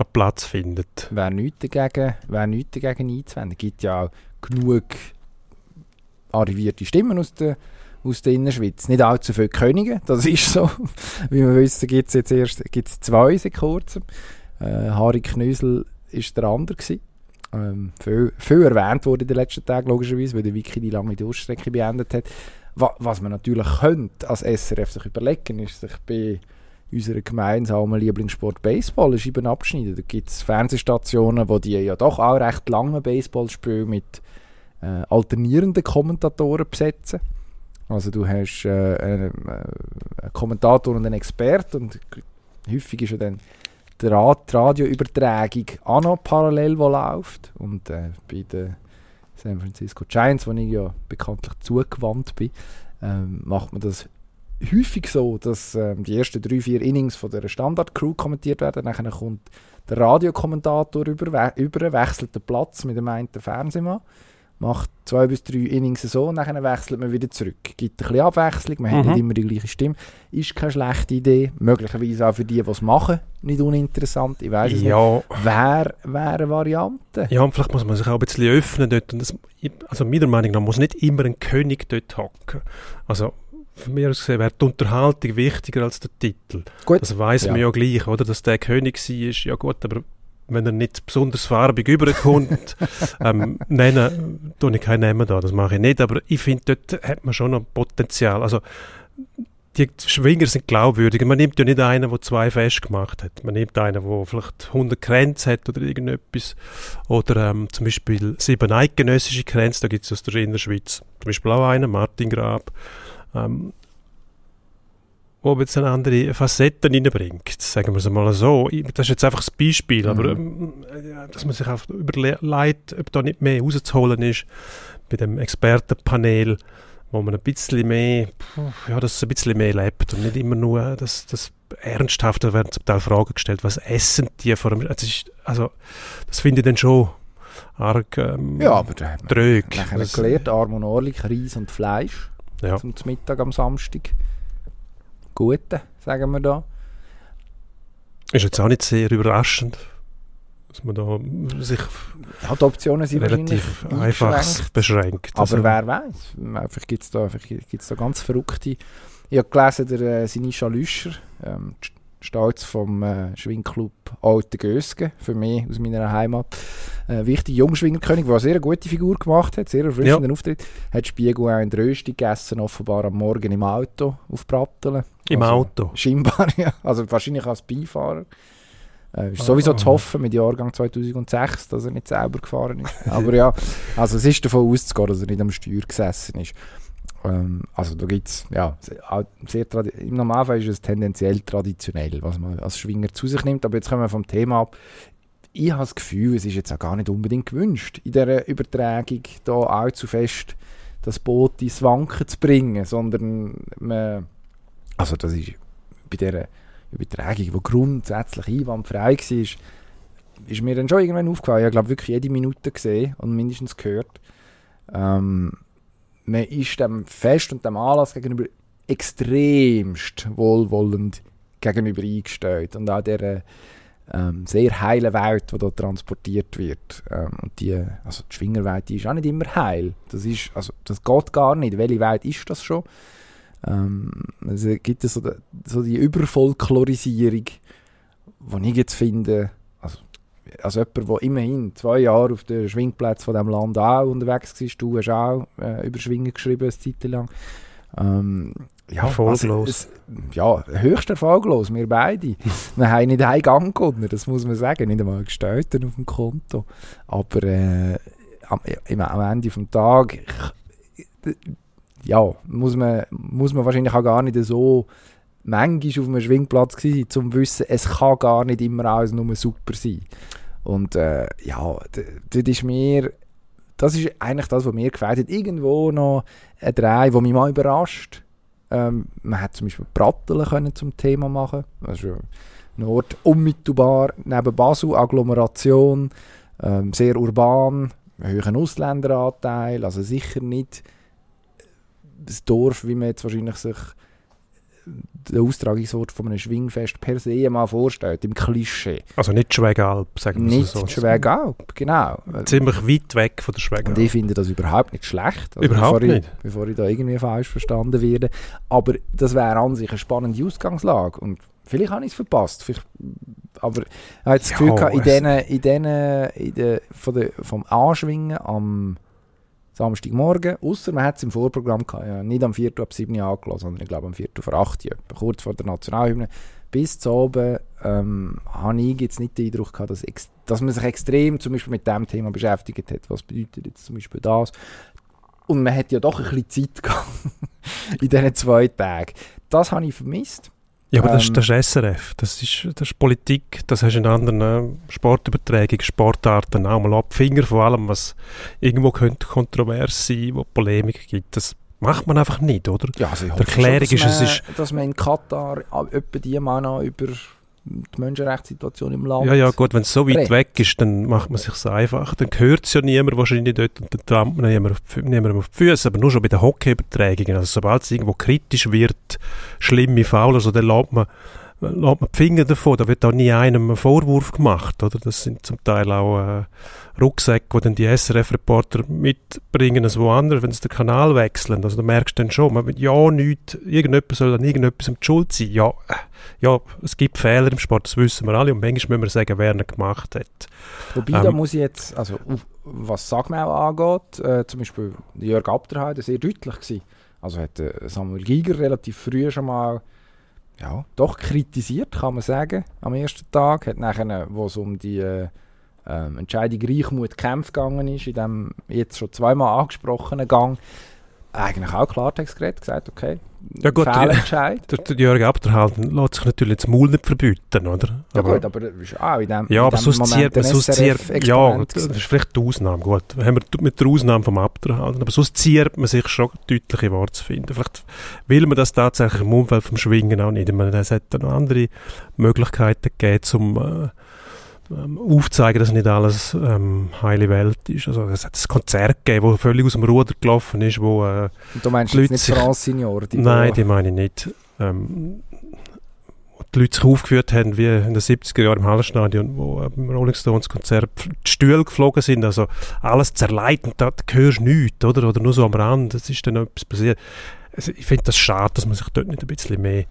einen Platz findet. Wer nichts dagegen, wer nichts dagegen einzuwenden. Gibt ja auch genug arrivierte Stimmen aus der, aus der Innerschweiz. Nicht allzu viele Könige, das ist so. <laughs> Wie wir wissen, gibt es jetzt erst gibt's zwei seit kurzem. Äh, Harry Knösel ist der andere gewesen. Ähm, viel, viel erwähnt wurde in den letzten Tagen, logischerweise, weil der Wiki die lange Durchstrecke beendet hat. Wa was man natürlich könnte als SRF sich überlegen, ist sich bei unserer gemeinsamen Lieblingssport Baseball Scheiben abschneiden. Da gibt es Fernsehstationen, wo die ja doch auch recht lange Baseballspiele mit äh, alternierenden Kommentatoren besetzen. Also du hast äh, einen, äh, einen Kommentator und einen Experten und häufig ist ja dann die, Ra die Radioübertragung auch noch parallel, die läuft. Und äh, bei den San Francisco Giants, wo ich ja bekanntlich zugewandt bin, ähm, macht man das häufig so, dass ähm, die ersten drei, vier Innings von der Standard-Crew kommentiert werden. Dann kommt der Radiokommentator über, über, wechselt den Platz mit dem einen Fernsehmann, macht zwei bis drei Innings so und dann wechselt man wieder zurück. Gibt ein bisschen Abwechslung, man hat Mhm. nicht immer die gleiche Stimme. Ist keine schlechte Idee. Möglicherweise auch für die, die es machen, nicht uninteressant. Ich weiß es nicht. Ja, Wäre wär eine Variante. ja, und vielleicht muss man sich auch ein bisschen öffnen dort. Und das, also meiner Meinung nach muss nicht immer ein König dort hocken. Also von mir aus gesehen wäre die Unterhaltung wichtiger als der Titel. Gut. Das weiß Ja. man ja gleich, oder? Dass der König war, ist ja gut, aber wenn er nicht besonders farbig überkommt, <laughs> ähm, nennen, tue ich keinen Namen da, das mache ich nicht, aber ich finde, dort hat man schon noch Potenzial. Also, die Schwinger sind glaubwürdig. Man nimmt ja nicht einen, der zwei fest gemacht hat. Man nimmt einen, der vielleicht 100 Grenzen hat oder irgendetwas. Oder ähm, zum Beispiel sieben eidgenössische Grenzen, da gibt es aus der Innerschweiz zum Beispiel auch einen, Martin Grab. Ähm, wo jetzt eine andere Facetten reinbringt, sagen wir es mal so. Das ist jetzt einfach das Beispiel, aber ähm, ja, dass man sich auch überlegt, ob da nicht mehr rauszuholen ist bei dem Expertenpanel, wo man ein bisschen mehr, ja, dass es ein bisschen mehr lebt und nicht immer nur das, das Ernsthafte, da werden zum Teil Fragen gestellt, was essen die vor allem, also, also das finde ich dann schon arg ähm, Ja, aber da hat man trög. nachher Das- erklärt, arm und orlich, Reis und Fleisch Ja. zum Mittag am Samstag. Gute, sagen wir da. Ist jetzt auch nicht sehr überraschend, dass man da sich Ja, Optionen sind relativ einfach beschränkt. Aber Also, wer weiß, vielleicht gibt es da, vielleicht gibt's da ganz verrückte. Ich habe gelesen, der äh, Sinischa Lüscher, ähm, St- Stolz vom äh, Schwingclub Alte Gösgen, für mich aus meiner Heimat. Äh, wichtig, Jungschwingerkönig, der eine sehr gute Figur gemacht hat, sehr erfrischenden Auftritt. Hat Spiegel auch in Rösti gegessen, offenbar am Morgen im Auto auf Bratteln. Im Also, Auto. Scheinbar, <laughs> ja. Also wahrscheinlich als Beifahrer. Äh, ist sowieso Ah. zu hoffen mit Jahrgang 2006, dass er nicht selber gefahren ist. Aber ja, also es ist davon auszugehen, dass er nicht am Steuer gesessen ist. Ähm, also da gibt es, ja, sehr, im Normalfall ist es tendenziell traditionell, was man als Schwinger zu sich nimmt. Aber jetzt kommen wir vom Thema ab. Ich habe das Gefühl, es ist jetzt auch gar nicht unbedingt gewünscht, in dieser Übertragung da allzu fest das Boot ins Wanken zu bringen, sondern man, also das ist bei dieser Übertragung, die grundsätzlich einwandfrei war, ist mir dann schon irgendwann aufgefallen. Ich habe glaube wirklich jede Minute gesehen und mindestens gehört. Ähm, man ist dem Fest und dem Anlass gegenüber extremst wohlwollend gegenüber eingestellt und auch der ähm, sehr heilen Welt, die dort transportiert wird. Ähm, und die, also die Schwingerwelt die ist auch nicht immer heil. Das, ist, also, das geht gar nicht. Welche Welt ist das schon? Ähm, es gibt so, so die Überfolklorisierung, die ich jetzt finde, als jemand, der immerhin zwei Jahre auf den Schwingplätzen von diesem Land auch unterwegs war, du hast auch äh, über Schwingen geschrieben, eine Zeit lang. Ähm, ja, Erfolglos. Also, es, ja, höchst erfolglos, wir beide. <laughs> wir haben nicht einen Gang gewonnen, das muss man sagen, nicht einmal gestellt auf dem Konto. Aber äh, am, am Ende des Tages, ja, muss man, muss man wahrscheinlich auch gar nicht so manchmal auf einem Schwingplatz gewesen sein, um zu wissen, es kann gar nicht immer alles nur super sein. Und äh, ja, d- dort ist mir das ist eigentlich das, was mir gefällt. Irgendwo noch ein Drei, der mich mal überrascht. Ähm, man hat zum Beispiel Pratteln können zum Thema machen. Also ein Ort unmittelbar neben Basel, Agglomeration, ähm, sehr urban, hohen Ausländeranteil, also sicher nicht das Dorf, wie man jetzt wahrscheinlich sich den Austragungsort von einem Schwingfest per se mal vorstellt, im Klischee. Also nicht Schwegalp, sagen wir Nicht so. Schwegalp, genau. Ziemlich weit weg von der Schwegalp. Und ich finde das überhaupt nicht schlecht. Also Überhaupt bevor nicht. Ich, bevor ich da irgendwie falsch verstanden werde. Aber das wäre an sich eine spannende Ausgangslage. Und vielleicht habe ich es verpasst. Vielleicht, aber ich habe das Ja, Gefühl, gehabt, in denen, in denen, in den, von der, vom Anschwingen am Samstagmorgen, außer man hat es im Vorprogramm gehabt, ja, nicht am 4. ab 7 Uhr sondern ich glaube am 4. vor 8 Uhr, kurz vor der Nationalhymne. Bis zu oben ähm, habe ich jetzt nicht den Eindruck gehabt, dass, dass man sich extrem zum Beispiel mit dem Thema beschäftigt hat. Was bedeutet jetzt zum Beispiel das? Und man hat ja doch ein bisschen Zeit <laughs> gehabt in diesen zwei Tagen. Das habe ich vermisst. Ja, aber das, Ähm, ist, das ist SRF, das ist, das ist Politik, das hast du in anderen äh, Sportübertragungen, Sportarten auch mal ab. Finger von allem, was irgendwo könnte kontrovers sein, wo Polemik gibt. Das macht man einfach nicht, oder? Ja, also ich Die hoffe Erklärung schon, ist, dass es man, ist- dass man in Katar a- etwa die mal noch über die Menschenrechtssituation im Land Ja, ja, gut, wenn es so weit Recht. weg ist, dann macht man sich einfach. Dann hört es ja niemand wahrscheinlich dort und dann trampt man niemand auf, die- niemandem auf die Füße. Aber nur schon bei den Hockeyübertragungen. Also sobald es irgendwo kritisch wird, schlimme Fouls, also dann lässt man, lässt man die Finger davon. Da wird auch nie einem ein Vorwurf gemacht. Oder? Das sind zum Teil auch äh, Rucksäcke, die dann die SRF-Reporter mitbringen als woanders, wenn sie den Kanal wechseln. Also da merkst du dann schon, man, ja, nichts, irgendjemand soll an irgendetwas die Schuld sein. Ja, äh, ja, es gibt Fehler im Sport, das wissen wir alle und manchmal müssen wir sagen, wer ihn gemacht hat. Wobei, da Ähm, muss ich jetzt, also was Sagmau angeht, äh, zum Beispiel Jörg Abderheide sehr deutlich gewesen. Also hat äh, Samuel Giger relativ früh schon mal ja, doch kritisiert, kann man sagen, am ersten Tag. Hat nachher, wo es um die äh, ähm, Entscheidung Reichmut-Kämpf gegangen ist, in dem jetzt schon zweimal angesprochenen Gang, eigentlich auch Klartext geredet, gesagt, okay, Ja gut, Fehlentscheid. Der, der Jörg Abderhalten lässt sich natürlich das Maul nicht verbieten, oder? Ja gut, aber das ist auch in dem, ja, in aber sonst zieht man, sonst zieht, ja, das ist vielleicht die Ausnahme, gut. Haben wir mit der Ausnahme vom Abderhalten, aber sonst zieht man sich schon deutliche Worte zu finden. Vielleicht will man das tatsächlich im Umfeld vom Schwingen auch nicht. Ich meine, es hätte noch andere Möglichkeiten gegeben, um äh, ähm, aufzuzeigen, dass nicht alles ähm, heile Welt ist. Also es hat ein Konzert gegeben, das völlig aus dem Ruder gelaufen ist, wo äh, Und du meinst die jetzt Leute nicht France Signor? Die Nein, die meine ich nicht. Ähm, wo die Leute sich aufgeführt haben, wie in den 70er Jahren im Hallenstadion, wo beim Rolling Stones Konzert die Stühle geflogen sind, also alles zerleitend, da hörst du nichts, oder? Oder nur so am Rand, es ist dann noch etwas passiert. Also ich finde das schade, dass man sich dort nicht ein bisschen mehr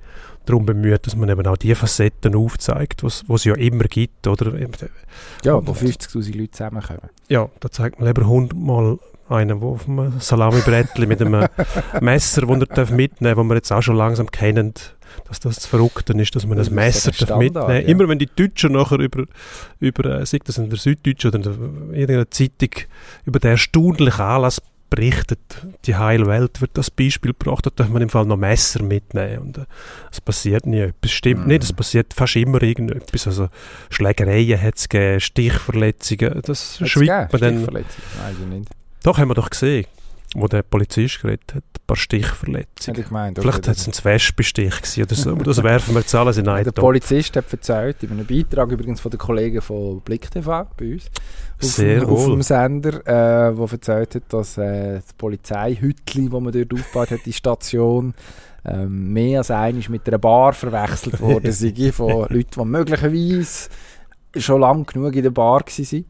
darum bemüht, dass man eben auch die Facetten aufzeigt, was es ja immer gibt, oder? Ja, wo 50'000 Leute zusammenkommen. Ja, da zeigt man lieber hundertmal einen, der auf einem Salami-Brettli mit einem <laughs> Messer, das er darf mitnehmen darf, das wir jetzt auch schon langsam kennen, dass das das Verrückte ist, dass man Das Messer darf mitnehmen ja. Immer wenn die Deutschen nachher über, über äh, sei das in der Süddeutschen oder in irgendeiner Zeitung, über den erstaunlichen Anlass berichtet, die heile Welt wird das Beispiel gebracht, da darf man im Fall noch Messer mitnehmen und äh, es passiert nie etwas. Stimmt Mhm. nicht, es passiert fast immer irgendetwas. Also Schlägereien hat es gegeben, Stichverletzungen, das Hat's schweigt man dann ich nicht. doch, haben wir doch gesehen, wo der Polizist geredet hat. Ein paar Stichverletzungen. Gemeint. Vielleicht hat es ein Wespenstich gewesen oder so. aber Das werfen wir jetzt alles in einen Der Topf. Polizist hat erzählt, in einem Beitrag übrigens von den Kollegen von Blick TV bei uns, auf, Sehr dem, auf wohl. dem Sender, äh, wo erzählt hat, dass äh, das Polizeihütli, das man dort aufgebaut hat, die Station, ähm, mehr als einmal mit einer Bar verwechselt worden <laughs> sei von Leuten, die möglicherweise schon lange genug in der Bar waren.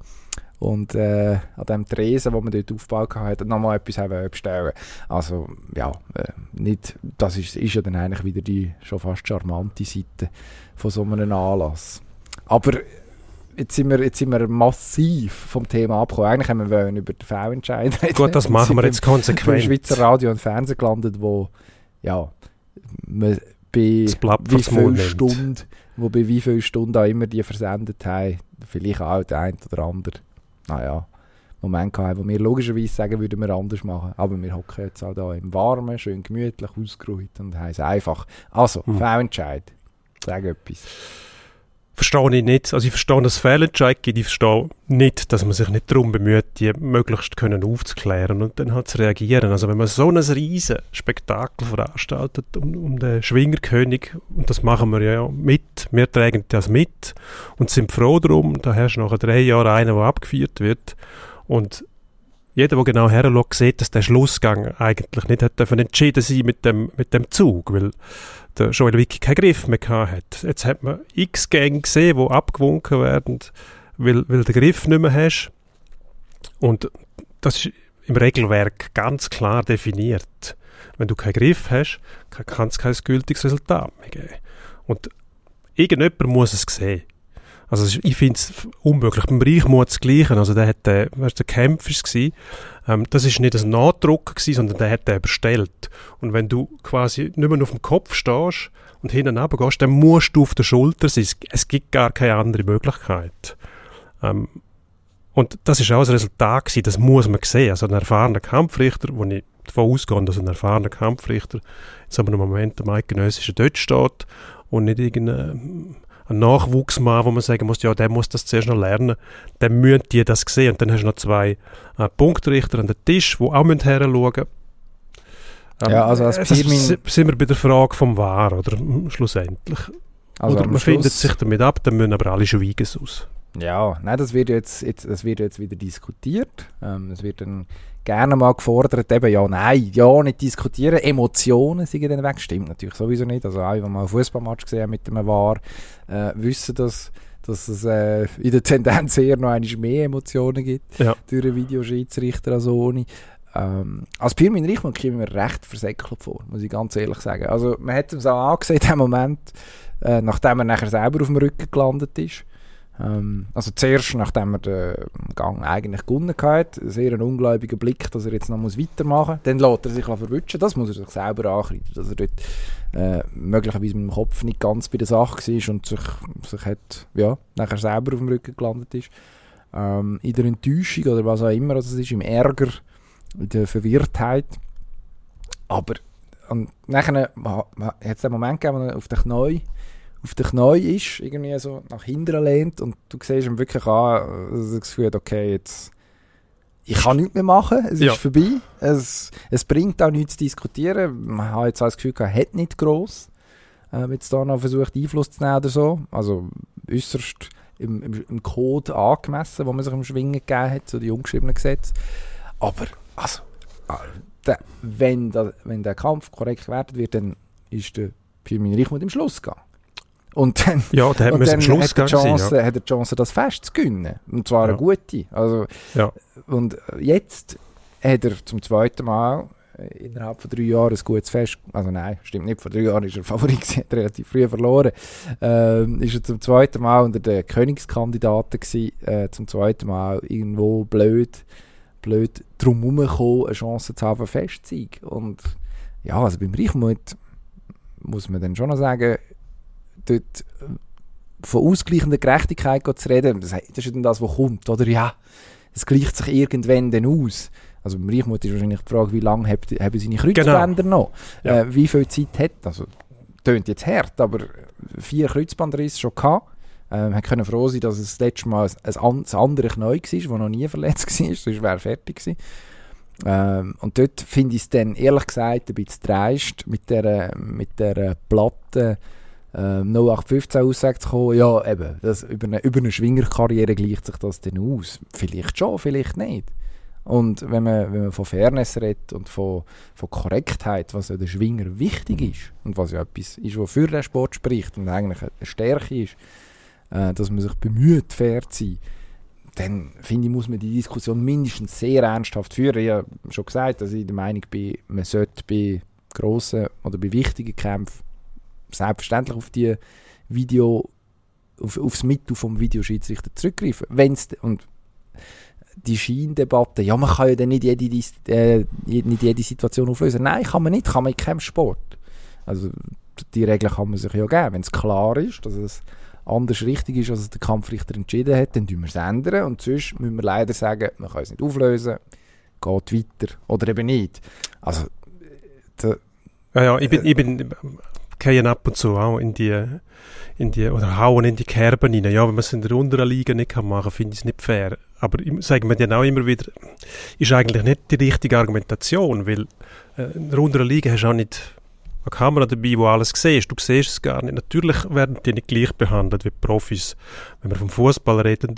Und äh, an dem Tresen, den man dort aufgebaut hat, nochmal etwas haben bestellen. Also, ja, äh, nicht, das ist, ist ja dann eigentlich wieder die schon fast charmante Seite von so einem Anlass. Aber jetzt sind wir, jetzt sind wir massiv vom Thema abgekommen. Eigentlich haben wir über den V-Entscheid reden. Gut, das machen wir jetzt konsequent. Schweizer Radio und Fernsehen gelandet, wo ja, man bei wie nimmt. Stunden, wo bei wie viele Stunden auch immer die versendet haben, vielleicht auch der ein oder andere, naja, Moment gehabt, wo wir logischerweise sagen, würden wir anders machen. Aber wir hocken jetzt auch da im Warmen, schön gemütlich, ausgeruht und es einfach. Also, Mhm. V-Entscheid. Sag etwas. Verstehe ich nicht. Also ich verstehe, dass es Fehlentscheid gibt. Ich verstehe nicht, dass man sich nicht darum bemüht, die möglichst können aufzuklären und dann halt zu reagieren. Also wenn man so ein riesen Spektakel veranstaltet um, um den Schwingerkönig, und das machen wir ja mit, wir tragen das mit und sind froh darum, da du nach drei Jahren einen, der abgeführt wird und jeder, der genau her sieht, dass der Schlussgang eigentlich nicht hat entschieden sein mit dem, mit dem Zug, weil der Joel Wicki keinen Griff mehr hat. Jetzt hat man x Gänge gesehen, die abgewunken werden, weil, weil du den Griff nicht mehr hast. Und das ist im Regelwerk ganz klar definiert. Wenn du keinen Griff hast, kann es kein gültiges Resultat mehr geben. Und irgendjemand muss es sehen. Also ich finde es unmöglich. Beim Reichmut das Gleiche. Also der hat, äh, weißt, der Kampf war, ähm, das ist nicht ein Nachdruck gewesen, sondern der hat den bestellt. Und wenn du quasi nicht mehr auf dem Kopf stehst und hinten gehst, dann musst du auf der Schulter sein. Es gibt gar keine andere Möglichkeit. Ähm, und das ist auch ein Resultat gewesen, das muss man sehen. Also ein erfahrener Kampfrichter, wo ich davon ausgehe, dass ein erfahrener Kampfrichter in so einem Moment am eidgenössischen dort steht und nicht irgendein ein Nachwuchsmann, wo man sagen muss, ja, der muss das zuerst noch lernen, dann müssen die das sehen. Und dann hast du noch zwei äh, Punktrichter an den Tisch, die auch hinschauen müssen. Ähm, ja, also als äh, sind wir bei der Frage vom Wahr, oder schlussendlich. Also oder man Schluss, findet sich damit ab, dann müssen aber alle schweigen aus. Ja, nein, das wird jetzt, jetzt, das wird jetzt wieder diskutiert. Ähm, es wird dann gerne mal gefordert, eben ja, nein, ja, nicht diskutieren, Emotionen sind dann weg. Stimmt natürlich sowieso nicht. Also auch, wenn man mal einen Fußballmatch gesehen mit dem War, äh, wissen, dass, dass es äh, in der Tendenz eher noch mehr Emotionen gibt ja. durch einen Videoschiedsrichter als ohne. Ähm, als Pirmin Reichmann komme ich mir recht versäckelt vor, muss ich ganz ehrlich sagen. Also man hat es auch angesehen, in dem Moment, äh, nachdem er nachher selber auf dem Rücken gelandet ist. Ähm, also zuerst, nachdem er den Gang eigentlich gewonnen hat, sehr ein ungläubiger Blick, dass er jetzt noch muss weitermachen muss. Dann lässt er sich verwutschen, das muss er sich selber ankreiden, dass er dort äh, möglicherweise mit dem Kopf nicht ganz bei der Sache war und sich, sich hat, ja, nachher selber auf dem Rücken gelandet ist. Ähm, in der Enttäuschung oder was auch immer also es ist, im Ärger, in der Verwirrtheit. Aber und nachher hat es einen Moment gegeben, wo er auf den Knäuel auf den Knie ist, irgendwie so nach hinten lehnt und du siehst ihm wirklich an, dass er das Gefühl okay, jetzt ich kann nichts mehr machen, es ja. ist vorbei, es, es bringt auch nichts zu diskutieren, man hat jetzt auch das Gefühl, er hat nicht gross, äh, jetzt da noch versucht Einfluss zu nehmen oder so, also äußerst im, im, im Code angemessen, wo man sich im Schwingen gegeben hat, so die ungeschriebenen Gesetze, aber also, äh, der, wenn, der, wenn der Kampf korrekt gewertet wird, dann ist der Pirmin Reichmut im Schluss gegangen. Und dann, ja, dann, und dann hat, er Chance, ja. hat er die Chance, das Fest zu gewinnen. Und zwar ja. eine gute. Also, ja. Und jetzt hat er zum zweiten Mal innerhalb von drei Jahren ein gutes Fest. Also nein, stimmt nicht. Vor drei Jahren ist er <laughs> Favorit, hat relativ früh verloren. Ähm, ist er zum zweiten Mal unter den Königskandidaten gewesen, äh, zum zweiten Mal irgendwo blöd, blöd drum herum eine Chance zu haben, Festsieg. Und ja, also beim Reichmut muss man dann schon noch sagen, dort äh, von ausgleichender Gerechtigkeit zu reden, das, ist dann das, was kommt, oder? Ja, es gleicht sich irgendwann dann aus. Also beim Reichmut ist wahrscheinlich die Frage, wie lange haben seine Kreuzbänder genau. noch? Ja. Äh, wie viel Zeit hat Also, tönt jetzt hart, aber vier Kreuzbandrisse schon gehabt. Ähm, wir können froh sein, dass es das letzte Mal ein, ein, ein anderes Knie war, das noch nie verletzt <laughs> war, sonst wäre er fertig gewesen. Ähm, und dort finde ich es dann ehrlich gesagt ein bisschen dreist, mit der, mit der Platte ähm, 0815 Aussage zu kommen, ja, eben, das, über, eine, über eine Schwingerkarriere gleicht sich das dann aus. Vielleicht schon, vielleicht nicht. Und wenn man, wenn man von Fairness redet und von, von Korrektheit, was ja der Schwinger wichtig ist und was ja etwas ist, was für den Sport spricht und eigentlich eine Stärke ist, äh, dass man sich bemüht, fair zu sein, dann finde ich, muss man die Diskussion mindestens sehr ernsthaft führen. Ich habe schon gesagt, dass ich der Meinung bin, man sollte bei grossen oder bei wichtigen Kämpfen selbstverständlich auf die Video, auf, aufs Mittel vom Videoschiedsrichter zurückgreifen. Wenn's, und die Scheindebatte, ja, man kann ja dann nicht jede, äh, nicht jede Situation auflösen. Nein, kann man nicht, kann man in keinem Sport. Also die Regeln kann man sich ja geben. Wenn es klar ist, dass es anders richtig ist, als der Kampfrichter entschieden hat, dann tun wir es ändern. Und sonst müssen wir leider sagen, man kann es nicht auflösen, geht weiter. Oder eben nicht. Also, ja, ja, ich bin, ich bin gehen ab und zu auch in die, in die, oder hauen in die Kerben rein. Ja, wenn man es in der unteren Liga nicht kann machen, finde ich es nicht fair. Aber sagen wir dann auch immer wieder, ist eigentlich nicht die richtige Argumentation, weil äh, in der unteren Liga hast du auch nicht eine Kamera dabei, wo alles siehst. Du siehst es gar nicht. Natürlich werden die nicht gleich behandelt wie Profis. Wenn wir vom Fußball reden,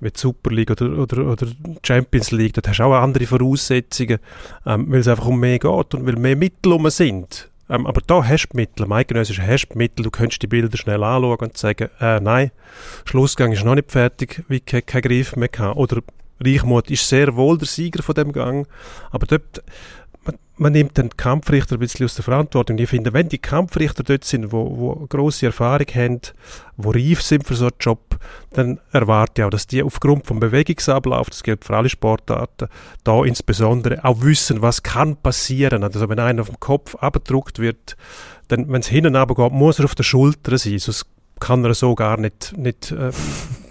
wie die Super League oder, oder, oder Champions League, dort hast du auch andere Voraussetzungen, ähm, weil es einfach um mehr geht und weil mehr Mittel um sind. Ähm, aber da hast du Mittel, am eidgenössischen hast du Mittel, du könntest die Bilder schnell anschauen und sagen, äh, nein, Schlussgang ist noch nicht fertig, wie kein, kein Griff mehr kann. Oder Reichmut ist sehr wohl der Sieger von dem Gang, aber dort man nimmt den Kampfrichter ein bisschen aus der Verantwortung. Ich finde, wenn die Kampfrichter dort sind, wo, wo große Erfahrung haben, wo reif sind für so einen Job, dann erwarte ich auch, dass die aufgrund vom Bewegungsablauf, das gilt für alle Sportarten, da insbesondere auch wissen, was kann passieren. Also wenn einer auf dem Kopf abgedruckt wird, dann, wenn es hinten geht, muss er auf der Schulter sein, sonst kann er so gar nicht, nicht äh,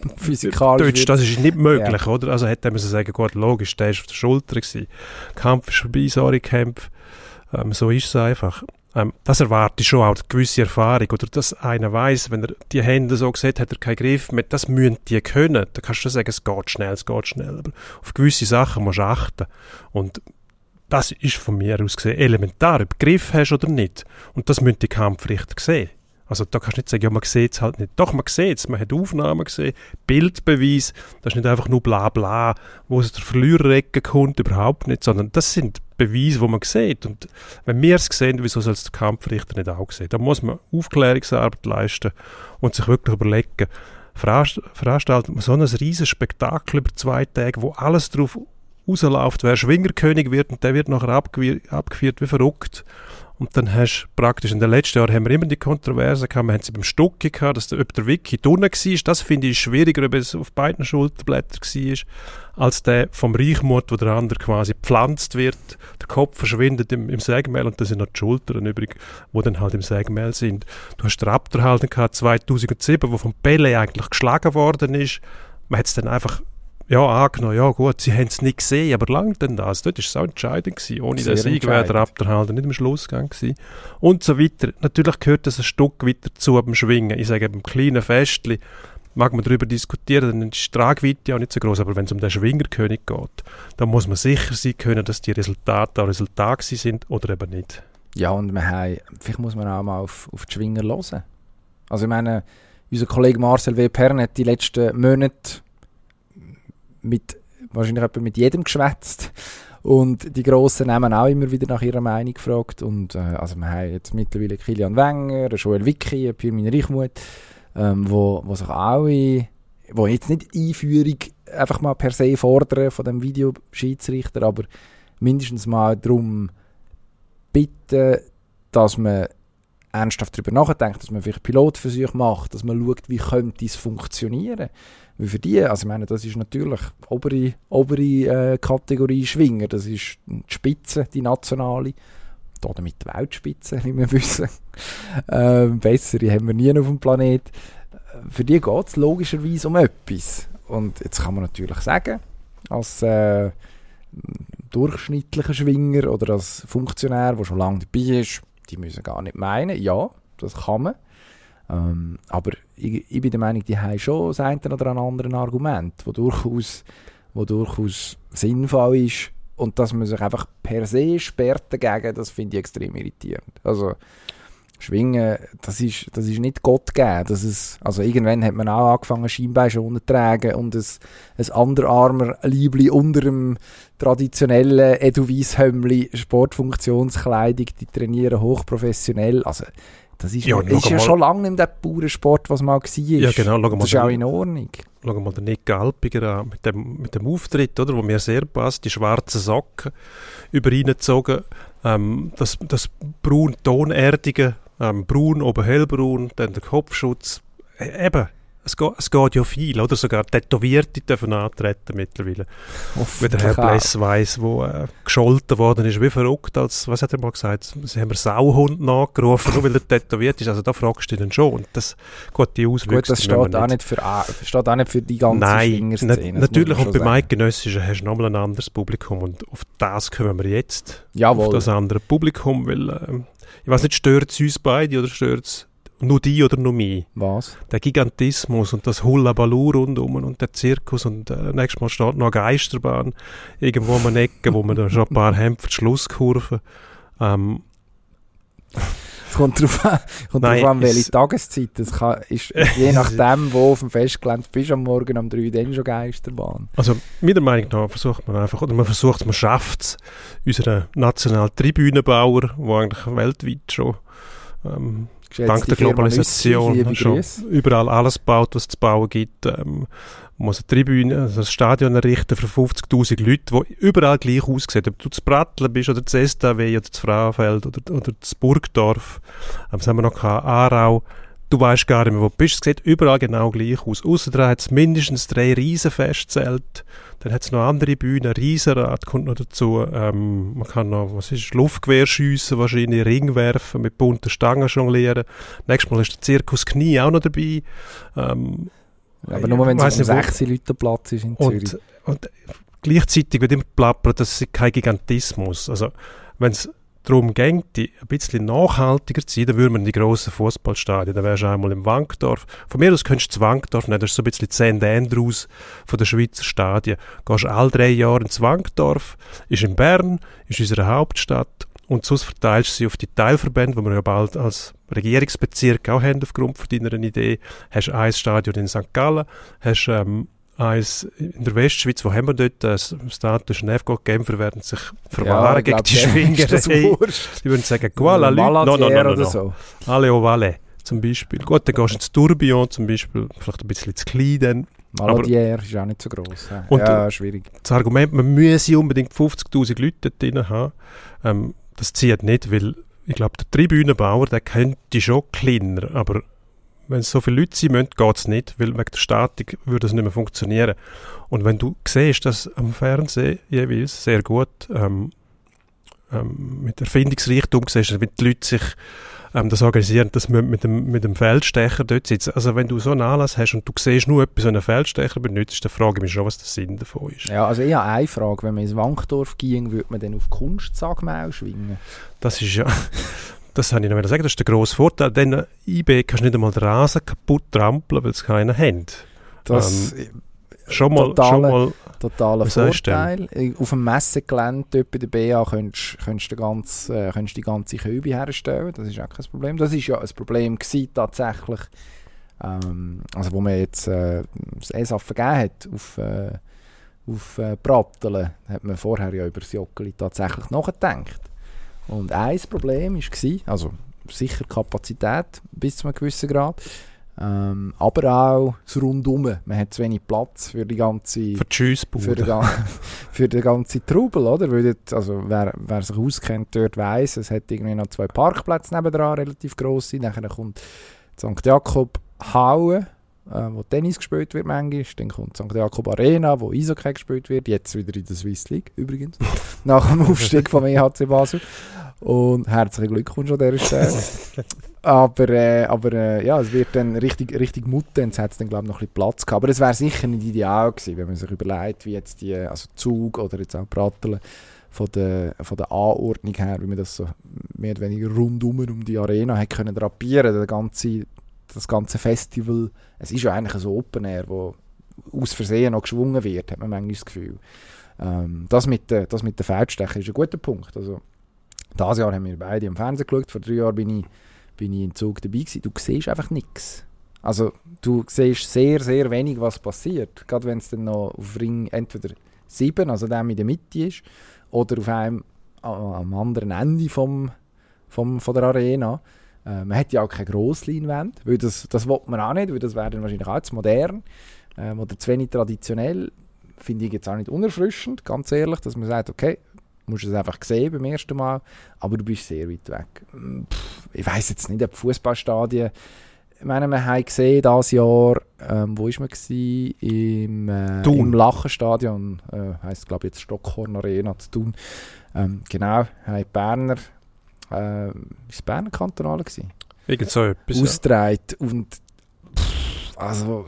<laughs> physikalisch. Deutsch, das ist nicht möglich, ja. oder? Also hätte man sagen, gut, logisch, der ist auf der Schulter gewesen. Kampf ist vorbei, sorry, Kampf. Ähm, so ist es einfach. Ähm, das erwarte ich schon auch, eine gewisse Erfahrung. Oder dass einer weiß, wenn er die Hände so sieht, hat er keinen Griff mehr. Das müssen die können. Da kannst du sagen, es geht schnell, es geht schnell. Aber auf gewisse Sachen musst du achten. Und das ist von mir aus gesehen elementar, ob du Griff hast oder nicht. Und das müssen die Kampfrichter sehen. Also da kannst du nicht sagen, ja, man sieht es halt nicht. Doch, man sieht es, man hat Aufnahmen gesehen, Bildbeweis, das ist nicht einfach nur bla bla, wo es der Verliererecke kommt, überhaupt nicht, sondern das sind Beweise, die man sieht. Und wenn wir es sehen, wieso soll es der Kampfrichter nicht auch sehen? Da muss man Aufklärungsarbeit leisten und sich wirklich überlegen, veranstaltet man so ein riesiges Spektakel über zwei Tage, wo alles darauf rausläuft, wer Schwingerkönig wird und der wird nachher abgeführt wie verrückt. Und dann hast du praktisch, in den letzten Jahren haben wir immer die Kontroverse gehabt, wir haben sie beim Stucki gehabt, dass der, ob der Wiki drinnen war, das finde ich schwieriger, ob es auf beiden Schulterblättern war, als der vom Reichmord, wo der andere quasi gepflanzt wird, der Kopf verschwindet im, im Sägemehl und dann sind noch die Schultern übrig, wo dann halt im Sägemehl sind. Du hast den halt gehabt 2007, wo von Pele eigentlich geschlagen worden ist, man hat es dann einfach ja, angenommen, ja gut, sie haben es nicht gesehen, aber langt denn das? Dort war es auch entscheidend gewesen. Ohne Sehr den Sieg wäre der Abderhalter nicht im Schlussgang gewesen. Und so weiter. Natürlich gehört das ein Stück weiter zu beim Schwingen. Ich sage, beim kleinen Festli mag man darüber diskutieren, dann ist die Tragweite auch nicht so groß. Aber wenn es um den Schwingerkönig geht, dann muss man sicher sein können, dass die Resultate auch Resultate sind oder eben nicht. Ja, und wir haben, vielleicht muss man auch mal auf, auf die Schwinger hören. Also ich meine, unser Kollege Marcel W. Pern hat die letzten Monate mit, wahrscheinlich mit jedem geschwätzt. Und die Grossen haben auch immer wieder nach ihrer Meinung gefragt. Und äh, also wir haben jetzt mittlerweile Kilian Wenger, Joel Wicki, Pirmin Reichmuth, ähm, wo, wo sich in, wo jetzt nicht Einführung einfach mal per se fordern von dem Videoschiedsrichter, aber mindestens mal darum bitten, dass man ernsthaft darüber nachdenkt, dass man vielleicht Pilotversuche macht, dass man schaut, wie könnte es funktionieren. Weil für die, also ich meine, das ist natürlich obere, obere äh, Kategorie Schwinger, das ist die Spitze, die nationale, oder damit die Weltspitze, wie wir wissen. ähm, bessere haben wir nie auf dem Planet. Für die geht es logischerweise um etwas. Und jetzt kann man natürlich sagen, als äh, durchschnittlicher Schwinger oder als Funktionär, der schon lange dabei ist, die müssen gar nicht meinen, ja, das kann man. Ähm, aber ich, ich, bin der Meinung, die haben schon das eine oder andere Argument, das durchaus, wo durchaus sinnvoll ist. Und dass man sich einfach per se sperrt dagegen, das finde ich extrem irritierend. Also, Schwingen, das ist, das ist nicht Gott gegeben. Das ist, also irgendwann hat man auch angefangen, Schienbein schon zu tragen und ein, ein anderarmer Liebli unter dem traditionellen Edelweiss-Hömmli Sportfunktionskleidung, die trainieren hochprofessionell. Also das ist ja, ist ja schon lange in dem Bauernsport, was mal war. Ja, genau. Schau das ist auch in Ordnung. Schau mal den Nick Alpiger an, mit dem, mit dem Auftritt, oder, wo mir sehr passt, die schwarzen Socken über ihn gezogen, ähm, das, das braun-tonerdige, ähm, braun, oben hellbraun, dann der Kopfschutz. E eben, es geht, es geht ja viel, oder? Sogar Tätowierte dürfen antreten mittlerweile. Wie der Herr Bless weiss, wo äh, gescholten worden ist, wie verrückt, als, was hat er mal gesagt, sie haben einen Sauhund nachgerufen, nur weil er tätowiert ist. Also da fragst du ihn schon. Und das, gut, die Auswüchse Gut, das steht auch, nicht für, steht auch nicht für die ganze Nein, na, natürlich, und bei Eidgenössischen hast du nochmal ein anderes Publikum und auf das kommen wir jetzt. Jawohl. Auf das andere Publikum, weil... Äh, ich weiß nicht, stört es uns beide oder stört es nur die oder nur mich? Was? Der Gigantismus und das Hullabaloo rundum und der Zirkus und äh, nächstes Mal steht noch eine Geisterbahn irgendwo an einer Ecke, wo man da schon ein paar haben für die Schlusskurve. Ähm, Es kommt darauf an, kommt Nein, drauf an welche es- Tageszeit. Das kann, ist, je <laughs> nachdem, wo auf dem Festgelände bist, am Morgen um 3 dann schon Geisterbahn. Also meiner Meinung nach versucht man einfach, oder man versucht, man schafft es, unseren nationalen Tribünenbauer, der eigentlich weltweit schon ähm, dank der Globalisation Nüssi, schon überall alles baut, was es zu bauen gibt. Ähm, muss eine Tribüne, also ein Stadion errichten für 50'000 Leute, die überall gleich aussehen. Ob du zu Brattlen bist oder zu STW oder zu Frauenfeld oder, oder zu Burgdorf. Haben wir noch gehabt, Aarau. Du weißt gar nicht mehr, wo du bist. Es sieht überall genau gleich aus. Außerdem hat es mindestens drei Riesenfestzelte. Dann hat es noch andere Bühnen. Riesenrad kommt noch dazu. Ähm, man kann noch, was ist, Luftgewehr schiessen, wahrscheinlich Ring werfen, mit bunten Stangen jonglieren. Nächstes Mal ist der Zirkus Knie auch noch dabei. Ähm, Aber nur wenn es um nicht, wo- 6 Leute Platz ist in Zürich. und, und gleichzeitig wird immer plappert, das ist kein Gigantismus. Also, wenn es darum ging, die ein bisschen nachhaltiger zu sein, dann würde man in die grossen Fußballstadien, dann wärst du einmal im Wankdorf. Von mir aus könntest du Wankdorf nehmen, das ist so ein bisschen St. Andrews von der Schweizer Stadien. Gehst alle drei Jahre ins Wankdorf, ist in Bern, ist unsere Hauptstadt und sonst verteilst du sie auf die Teilverbände, die wir ja bald als Regierungsbezirk auch haben aufgrund von deiner Idee. Hast ein Stadion in St. Gallen, hast ähm, eins in der Westschweiz, wo haben wir dort? Das Stade Genève, Genfer werden sich verwahren ich <laughs> gegen die wurscht. Die würden sagen, Guala, no, no, no, no, oder no. so. Alle au zum Beispiel. Gut, dann gehst du ins Tourbillon zum Beispiel, vielleicht ein bisschen zu klein dann. Maladier ist auch nicht so gross. ja. Und, ja, schwierig. Das Argument, man müsse unbedingt 50'000 Leute dort drin haben, ähm, das zieht nicht, weil ich glaube, der Tribünenbauer, der könnte schon kleiner, aber wenn es so viele Leute sein müssen, geht es nicht, weil wegen der Statik würde es nicht mehr funktionieren. Und wenn du siehst, dass am Fernsehen jeweils sehr gut ähm, ähm, mit Erfindungsreichtum siehst, wie die Leute sich ähm, das organisieren, dass man mit dem, mit dem Feldstecher dort sitzt. Also wenn du so einen Anlass hast und du siehst nur etwas, so einen Feldstecher benutzt, dann frage ich mich schon, was der Sinn davon ist. Ja, also ich habe eine Frage. Wenn man ins Wankdorf ging, würde man dann auf Kunstsagmaul schwingen? Das ist ja, das habe ich noch wieder sagen, das ist der grosse Vorteil. Denn IB kannst du nicht einmal den Rasen kaputt trampeln, weil es keinen hat. Das Schon mal, Totale- schon mal totaler Vorteil. Äh, Auf dem Messegelände dort bei der BA könntest du ganz, äh, die ganze Köbe herstellen. Das ist auch kein Problem. Das ist ja ein Problem gewesen, tatsächlich. Ähm, also wo man jetzt äh, das ESAF vergeben hat auf, äh, auf äh, Brattelen, hat man vorher ja über das Joggeli tatsächlich nachgedacht. Und ein Problem war, also sicher Kapazität bis zu einem gewissen Grad, ähm, aber auch das Rundum. Man hat zu wenig Platz für die ganze für die für, den, <laughs> für den ganzen Trubel, oder? Weil dort, also wer, wer sich auskennt, dort weiss, es hat irgendwie noch zwei Parkplätze nebendran, relativ grosse. Nachher kommt St. Jakob Hauen, äh, wo Tennis gespielt wird manchmal. Dann kommt St. Jakob Arena, wo Eishockey gespielt wird. Jetzt wieder in der Swiss League übrigens. <laughs> Nach dem Aufstieg vom EHC Basel. Und herzlichen Glückwunsch an dieser Stelle. <laughs> aber äh, aber äh, ja, es wird dann richtig, richtig Muttenz hat es dann glaube ich noch ein bisschen Platz gehabt. Aber es wäre sicher nicht ideal gewesen, wenn man sich überlegt, wie jetzt die, also Zug oder jetzt auch Pratteln von der, von der Anordnung her, wie man das so mehr oder weniger rundum um die Arena hat können drapieren, der ganze, das ganze Festival. Es ist ja eigentlich ein Open Air, wo aus Versehen noch geschwungen wird, hat man manchmal das Gefühl. Ähm, das mit der, das mit der Feldstecher ist ein guter Punkt. Also, dieses Jahr haben wir beide im Fernsehen geschaut, vor drei Jahren bin ich, bin ich im Zug dabei gewesen. Du siehst einfach nichts. Also du siehst sehr, sehr wenig, was passiert. Gerade wenn es dann noch auf Ring entweder 7, also der in der Mitte ist, oder auf einem am anderen Ende vom, vom, von der Arena. Äh, man hat ja auch keine Grossleinwände, weil das, das will man auch nicht, weil das wäre dann wahrscheinlich auch zu modern ähm, oder zu wenig traditionell. Finde ich jetzt auch nicht unerfrischend, ganz ehrlich, dass man sagt, okay, musst es einfach sehen beim ersten Mal, aber du bist sehr weit weg. Mm, Pff, ich weiß jetzt nicht, ob Fußballstadien. Ich meine, wir haben gesehen, dieses Jahr, ähm, wo war man? Gewesen? Im, äh, Thun. im Lachenstadion, äh, heisst glaube ich jetzt Stockhorn Arena zu tun. Ähm, genau, haben die Berner, äh, ist es Berner Kantonale gewesen? Irgend so etwas. ja. ausgetragen und pff, also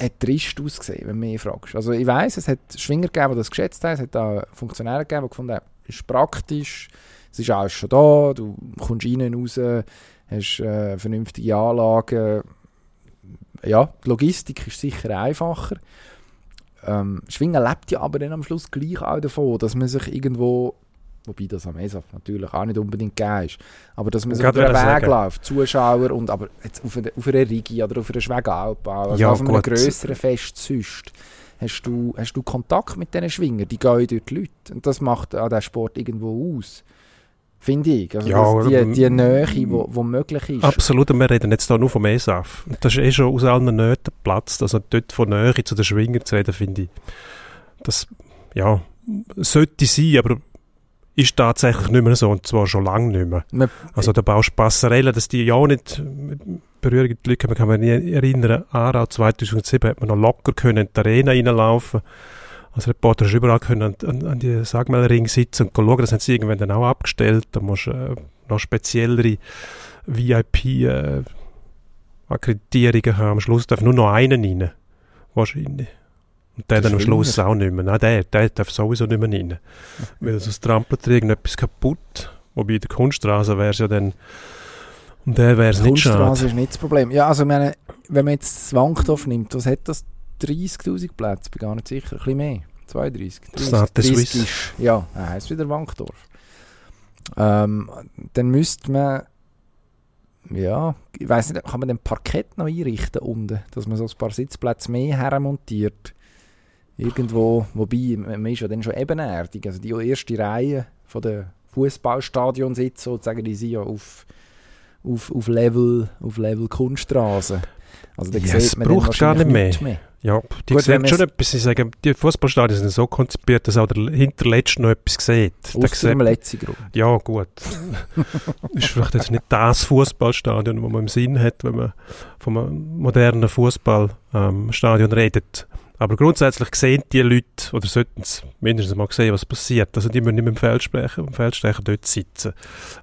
hat trist ausgesehen, wenn du mich fragst. Also ich weiß, es hat Schwinger gegeben, die das geschätzt haben, es hat auch Funktionäre gegeben, die gefunden haben, ist praktisch, Es ist alles schon da, du kommst rein und raus, hast äh, vernünftige Anlagen. Ja, die Logistik ist sicher einfacher. Ähm, Schwingen lebt ja aber dann am Schluss gleich auch davon, dass man sich irgendwo, wobei das am ESAF natürlich auch nicht unbedingt gegeben ist, aber dass man Gerade über wollte Weg läuft, Zuschauer und aber jetzt auf einer, auf einer Rigi oder auf einer Schwegalpa, also Ja, auf einem grösseren Fest sonst, hast du, hast du Kontakt mit diesen Schwingern, die gehen durch die Leute und das macht auch den Sport irgendwo aus. Finde ich. Also Ja, die, die Nähe, die wo, wo möglich ist. Absolut, und wir reden jetzt hier nur vom ESAF. Das ist eh schon aus allen Nöten geplatzt. Also dort von Nähe zu den Schwingern zu reden, finde ich, das, ja, sollte sein, aber ist tatsächlich nicht mehr so, und zwar schon lange nicht mehr. Man, Also da baust du Passerellen, dass die ja nicht mit Berührung mit Leuten. Man kann mich nie erinnern, Aarau 2007 hat man noch locker können in die Arena reinlaufen. Als Reporter hast du überall können an, an, an die Sagmelring sitzen und schauen, das haben sie irgendwann dann auch abgestellt. Da musst du äh, noch speziellere VIP-Akkreditierungen haben. Am Schluss darf nur noch einen rein. Wahrscheinlich. Und der Der dann am. Schluss auch nicht mehr. Nein, der, der darf sowieso nicht mehr rein. Weil sonst trampelt er irgendetwas kaputt. Wobei der Kunststraße wäre es ja dann. Und der wäre es nicht Kunststraße schade. ist nicht das Problem. Ja, also meine, wenn man jetzt das Wankdorf nimmt, was hat das? 30'000 Plätze? Bin gar nicht sicher. Ein bisschen mehr. 32. 30, Stade 30 Suisse. ist, ja, er heisst wieder Wankdorf. Ähm, dann müsste man, ja, ich weiß nicht, kann man den Parkett noch einrichten unten, dass man so ein paar Sitzplätze mehr hermontiert? Irgendwo, wobei, man ist ja dann schon ebenerdig. Also die erste Reihe von den Fußballstadion sitzt sozusagen, die sind ja auf, auf, auf, Level, auf Level Kunststraße. Also da Ja, es sieht man braucht gar nicht nichts Ja, die Gut, sehen schon etwas. Sie sagen, die Fußballstadien sind so konzipiert, dass auch der Hinterletzte noch etwas sieht. Der Ausser dem letzten Grund. Ja, gut. <laughs> ist vielleicht jetzt nicht das Fußballstadion, das man im Sinn hat, wenn man vom modernen Fußballstadion redet. Aber grundsätzlich sehen die Leute, oder sollten es mindestens mal sehen, was passiert. Also die müssen nicht mit dem Feldstecher, dem Feldstecher dort sitzen.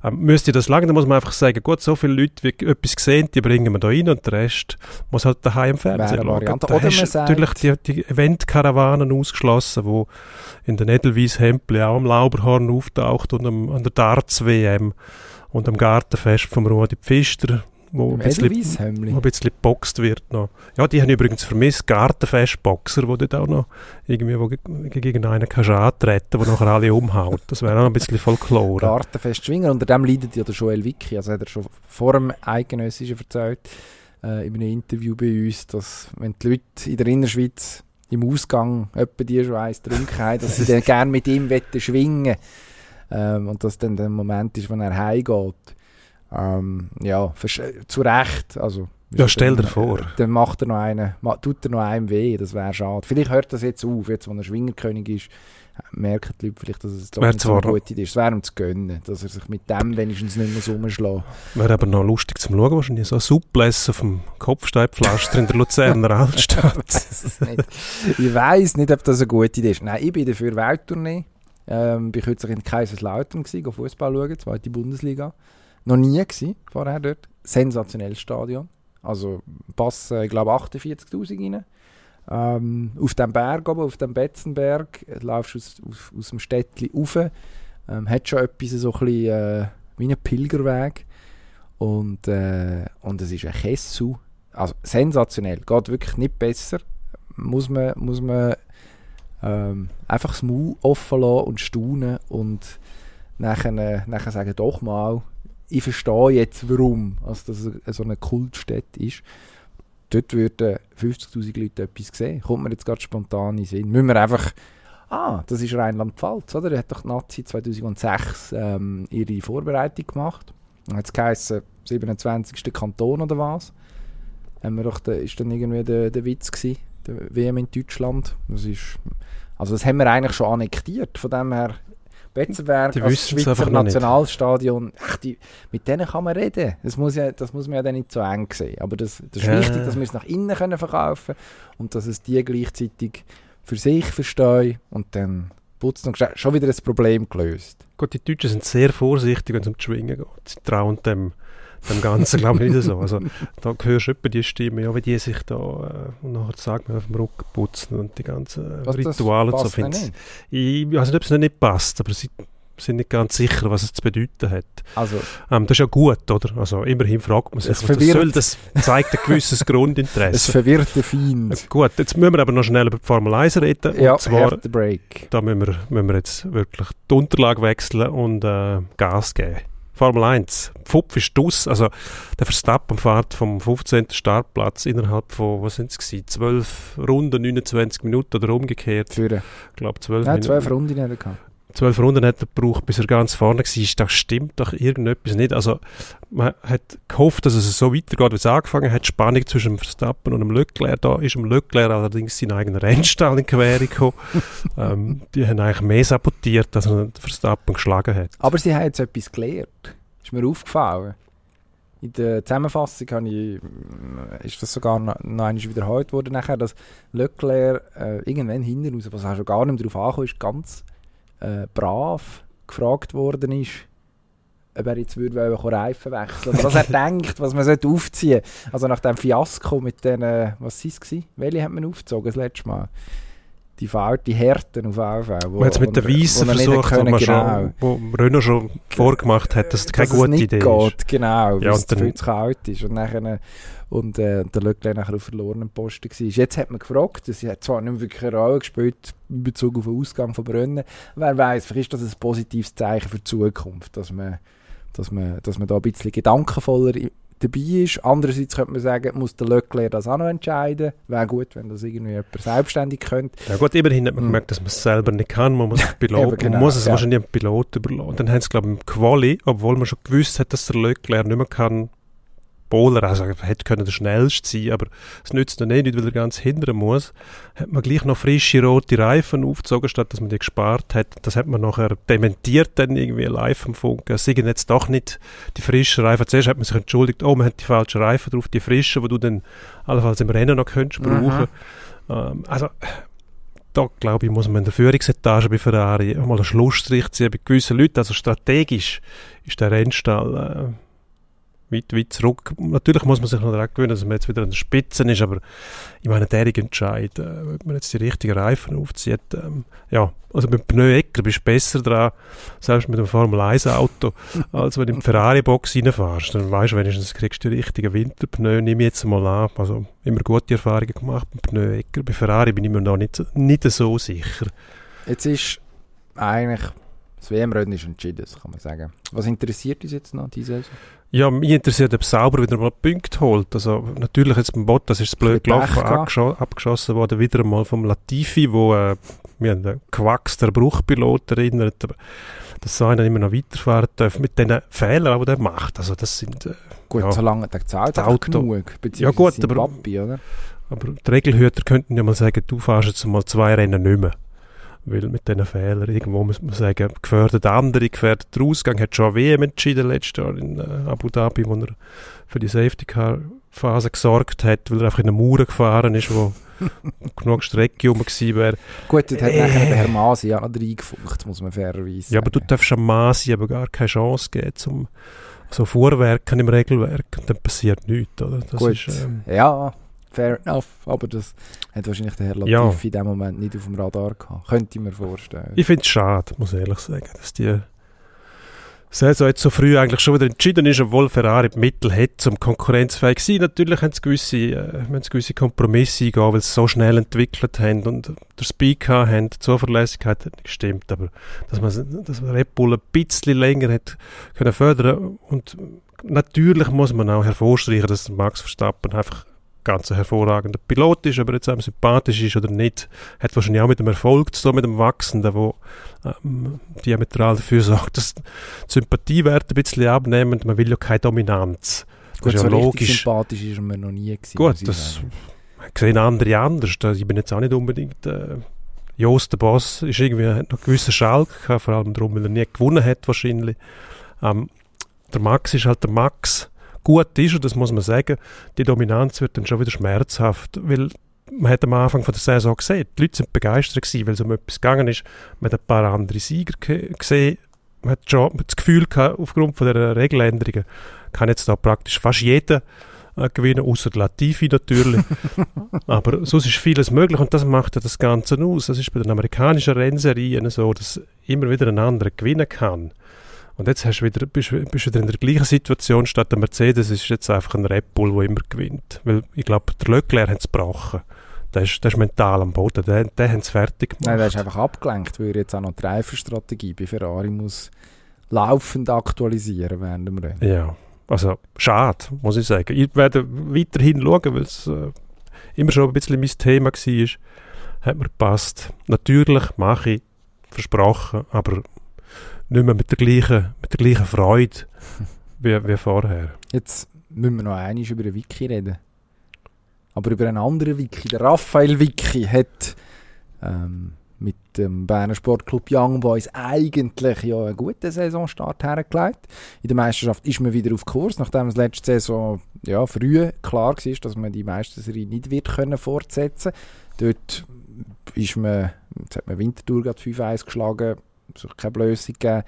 Ähm, müsste das lange, dann muss man einfach sagen, gut, so viele Leute, wie etwas sehen, die bringen wir da rein und der Rest muss halt daheim im Fernsehen schauen. Da Oder hast man du sagt- natürlich die, die Eventkarawanen ausgeschlossen, wo in der Edelweiss Hempel auch am Lauberhorn auftaucht und am, an der Darts-WM und am Gartenfest vom Rudi Pfister, wo ein bisschen, wo ein bisschen geboxt wird noch. Ja, die haben übrigens vermisst Gartenfest-Boxer, die dort auch noch irgendwie wo ge- gegen einen kannst du antreten, wo nachher alle umhaut. Das wäre auch noch ein bisschen Folklore. Gartenfest Schwinger. Unter dem leidet ja der Joel Wicki. Also hat er schon vor dem Eidgenössischen erzählt, äh, in einem Interview bei uns, dass wenn die Leute in der Innerschweiz im Ausgang etwa die schon eins getrunken haben, dass sie <laughs> dann gerne mit ihm schwingen ähm, und dass dann der Moment ist, wenn er heimgeht. Ähm, ja, zu Recht. Also, Ja, stell dir vor. äh, Dann macht er noch einen, tut er noch einem weh, das wäre schade. Vielleicht hört das jetzt auf, jetzt wo er Schwingerkönig ist, merken die Leute vielleicht, dass es doch Wär nicht so eine gute Idee ist. Es wäre ihm zu gönnen, dass er sich mit dem wenigstens nicht mehr so rumschlägt. Wäre aber noch lustig zum Schauen, wahrscheinlich so ein Suppless auf dem Kopfsteinpflaster in der Luzerner Altstadt. <laughs> nicht. ich weiß nicht, ob das eine gute Idee ist. Nein, ich bin dafür Welttournee. Ähm, bin kürzlich in Kaiserslautern Fußball schauen, zweite Bundesliga. Noch nie gewesen, vorher dort. Sensationelles Stadion. Also passen, ich glaube, 48'000 rein. Ähm, auf dem Berg oben, auf dem Betzenberg, laufst aus, aus, aus dem Städtchen rauf. Ähm, hat schon etwas so ein bisschen äh, wie ein Pilgerweg. Und, äh, und es ist ein Kessel. Also sensationell. Geht wirklich nicht besser. Muss man, muss man ähm, einfach das Maul offen lassen und staunen und nachher, äh, nachher sagen, doch mal, ich verstehe jetzt warum, also dass so eine Kultstätte ist. Dort würden 50'000 Leute etwas sehen. Kommt mir jetzt gerade spontan in den Sinn. Müssen wir einfach, ah, das ist Rheinland-Pfalz, oder? Da hat doch die Nazi 2006 ähm, ihre Vorbereitung gemacht. Dann hat es geheißen, 27. Kanton oder was. Haben wir doch, da ist dann irgendwie der, der Witz gewesen, der WM in Deutschland. Das ist, also das haben wir eigentlich schon annektiert, von dem her Betzenberg Die als Schweizer. Nationalstadion, ach, die, mit denen kann man reden. Das muss, ja, das muss man ja dann nicht so eng sehen. Aber das, das ist Ja. wichtig, dass wir es nach innen können verkaufen und dass es die gleichzeitig für sich verstehen und dann putzt und schon wieder ein Problem gelöst. Gut, die Deutschen sind sehr vorsichtig, wenn es um die Schwingen geht. Sie trauen dem, dem Ganzen, glaube ich, nicht so. Also, da hörst du etwa die Stimme, ja, wie die sich da äh, und nachher sagt man auf dem Rücken putzen und die ganzen äh, Was, Rituale und so. Find's- nicht. Ich weiß nicht, ob es nicht passt, aber sie sind nicht ganz sicher, was es zu bedeuten hat. Also, Ähm, das ist ja gut, oder? Also immerhin fragt man sich, Es was das soll. Das zeigt ein gewisses es Grundinteresse. verwirrt den Feind. Gut, jetzt müssen wir aber noch schnell über die Formel 1 reden. Ja, und zwar, Break. da müssen wir, müssen wir jetzt wirklich die Unterlage wechseln und äh, Gas geben. Formel 1. Pfupf ist aus. Also der Verstappen fährt vom 15. Startplatz innerhalb von, was sind es 12 Runden, 29 Minuten oder umgekehrt. Für, Ich glaube 12 nein, Minuten. zwölf Runden nicht gehabt. Zwölf Runden hat er gebraucht, bis er ganz vorne war. Da stimmt doch irgendetwas nicht. Also, man hat gehofft, dass es so weitergeht, wie es angefangen hat. Die Spannung zwischen dem Verstappen und dem Leclerc. Da ist dem Leclerc allerdings sein eigener Rennstall in Quere gekommen. <laughs> ähm, die haben eigentlich mehr sabotiert, als er Verstappen geschlagen hat. Aber sie haben jetzt etwas gelernt. Ist mir aufgefallen. In der Zusammenfassung habe ich, äh, ist das sogar noch, noch einmal wiederholt worden, nachher, dass Leclerc äh, irgendwann hinten raus, was auch schon gar nicht mehr darauf angekommen ist, ganz äh, brav gefragt worden ist, ob er jetzt würde Reifen wechseln oder was er <laughs> denkt, was man sollte aufziehen Also nach dem Fiasko mit den, äh, was war es? Welche hat man aufgezogen das letzte Mal? Die die Härten auf AV. Man hat es mit den Weissen versucht, wo, man schon, wo Renault schon vorgemacht hat, dass es keine dass es gute nicht Idee geht, ist. genau, weil Ja, es dann- viel zu kalt ist. Und, nachher, und äh, der Leclerc nachher auf verlorenen Posten war. Jetzt hat man gefragt, sie hat zwar nicht wirklich eine Rolle gespielt in Bezug auf den Ausgang von Brunnen, wer weiß, vielleicht ist das ein positives Zeichen für die Zukunft, dass man, dass man, dass man da ein bisschen gedankenvoller dabei ist. Andererseits könnte man sagen, muss der Leclerc das auch noch entscheiden. Wäre gut, wenn das irgendwie jemand selbstständig könnte. Ja gut, immerhin hat man Hm. gemerkt, dass man es selber nicht kann. Man muss, <laughs> Pilot, genau, man muss es ja. wahrscheinlich dem Pilot überlassen. Dann haben sie, glaube ich, im Quali, obwohl man schon gewusst hat, dass der Leclerc nicht mehr kann, Bowler, also er hätte können der schnellste sein, aber es nützt dann eh nicht, weil er ganz hindern muss, hat man gleich noch frische rote Reifen aufgezogen, statt dass man die gespart hat. Das hat man nachher dementiert dann irgendwie live am Funk. Es sind jetzt doch nicht die frischen Reifen. Zuerst hat man sich entschuldigt, oh, man hat die falschen Reifen drauf, die frischen, die du dann allenfalls im Rennen noch könntest brauchen. Ähm, also da glaube ich, muss man in der Führungsetage bei Ferrari mal einen Schlussstrich ziehen bei gewissen Leuten. Also strategisch ist der Rennstall äh, weit, weit zurück. Natürlich muss man sich noch daran gewöhnen, dass man jetzt wieder an der Spitze ist, aber ich meine, der Entscheid, äh, ob man jetzt die richtigen Reifen aufzieht, ähm, ja, also mit Pneuecker bist du besser dran, selbst mit einem Formel-1-Auto, <laughs> als wenn du in die Ferrari-Box reinfährst. Dann weißt du wenigstens, kriegst du die richtigen Winterpneu, ich jetzt mal an. Also immer gute Erfahrungen gemacht mit Pneuecker. Bei Ferrari bin ich mir noch nicht, nicht so sicher. Jetzt ist eigentlich das WM-Rennen ist entschieden, das kann man sagen. Was interessiert uns jetzt noch diese Saison? Ja, mich interessiert, ob Sauber wieder mal Punkte holt. Also natürlich jetzt beim Bottas ist es blöd gelaufen, abgeschossen worden, wieder einmal vom Latifi, wo äh, an den gewachsenen Bruchpilot erinnert. Aber dass so einer immer noch weiterfahren darf mit den Fehlern, die er macht. Also das sind... Äh, Gut, Ja. solange der zahlt Das auch Auto. genug. Ja, gut, aber- Papi, oder? aber die Regelhüter könnten ja mal sagen, du fährst jetzt mal zwei Rennen nicht mehr. Weil mit diesen Fehlern irgendwo muss man sagen, gefährdet andere, gefährdet der Ausgang. Hat schon WM entschieden letztes Jahr in äh, Abu Dhabi, wo er für die Safety Car Phase gesorgt hat, weil er einfach in eine Mauer gefahren ist, wo <laughs> genug Strecke rum gewesen wäre. Gut, dort hat Äh. nachher der Herr Masi ja noch reingefunkt, muss man fairerweise Ja, aber du sagen. darfst am Masi aber gar keine Chance geben, zum so Vorwerken im Regelwerk. Und dann passiert nichts, oder? Das Gut. ist, ähm, Ja, fair enough. Aber das hat wahrscheinlich der Herr Latifi Ja. in dem Moment nicht auf dem Radar gehabt. Könnte ich mir vorstellen. Ich finde es schade, muss ich ehrlich sagen, dass die Saison jetzt so früh eigentlich schon wieder entschieden ist, obwohl Ferrari die Mittel hat, um konkurrenzfähig zu sein. Natürlich haben sie gewisse, äh, müssen sie gewisse Kompromisse eingehen, weil sie so schnell entwickelt haben und der Speed haben, die Zuverlässigkeit hat nicht gestimmt, aber dass man, dass man Red Bull ein bisschen länger hat können fördern und natürlich muss man auch hervorstreichen, dass Max Verstappen einfach ganz hervorragender Pilot ist, ob er jetzt einem sympathisch ist oder nicht, hat wahrscheinlich auch mit dem Erfolg zu tun, mit dem Wachsenden, wo ähm, diametral dafür sorgt, dass die Sympathiewerte ein bisschen abnehmen. Man will ja keine Dominanz. Das Gut, ist so ja richtig logisch. sympathisch ist mir noch nie gewesen. Gut, das sehen andere anders. Ich bin jetzt auch nicht unbedingt... Äh, Jos, der Boss, ist irgendwie, hat noch einen gewissen Schalk vor allem darum, weil er nie gewonnen hat wahrscheinlich. Ähm, der Max ist halt der Max. Gut ist er, das muss man sagen. Die Dominanz wird dann schon wieder schmerzhaft, weil man hat am Anfang von der Saison gesehen, die Leute sind begeistert gewesen, weil es um etwas gegangen ist. Man hat ein paar andere Sieger ge- gesehen. Man hat schon das Gefühl gehabt, aufgrund von der Regeländerungen kann jetzt da praktisch fast jeder äh, gewinnen, außer Latifi natürlich. <laughs> Aber sonst ist vieles möglich und das macht ja das Ganze aus. Das ist bei den amerikanischen Rennserien so, dass immer wieder ein anderer gewinnen kann. Und jetzt hast du wieder, bist du wieder in der gleichen Situation, statt der Mercedes ist jetzt einfach ein Red Bull, der immer gewinnt. Weil ich glaube, der Leclerc hat es gebrochen. Der ist, der ist mental am Boden, der, der hat es fertig gemacht. Nein, der ist einfach abgelenkt, weil er jetzt auch noch die Reifenstrategie bei Ferrari muss laufend aktualisieren während dem Rennen. Ja, also schade, muss ich sagen. Ich werde weiterhin schauen, weil es äh, immer schon ein bisschen mein Thema war. Hat mir gepasst. Natürlich mache ich, versprochen, aber nicht mehr mit der gleichen, mit der gleichen Freude <laughs> wie, wie vorher. Jetzt müssen wir noch einmal über den Wiki reden. Aber über einen anderen Wiki. Der Raphael Wiki hat ähm, mit dem Berner Sportclub Young Boys eigentlich ja einen guten Saisonstart hergelegt. In der Meisterschaft ist man wieder auf Kurs, nachdem es letzte Saison ja, früh klar war, dass man die Meisterserie nicht wird können fortsetzen Dort ist man, jetzt hat man Winterthur gerade 5-1 geschlagen, sich keine Blöße gegeben,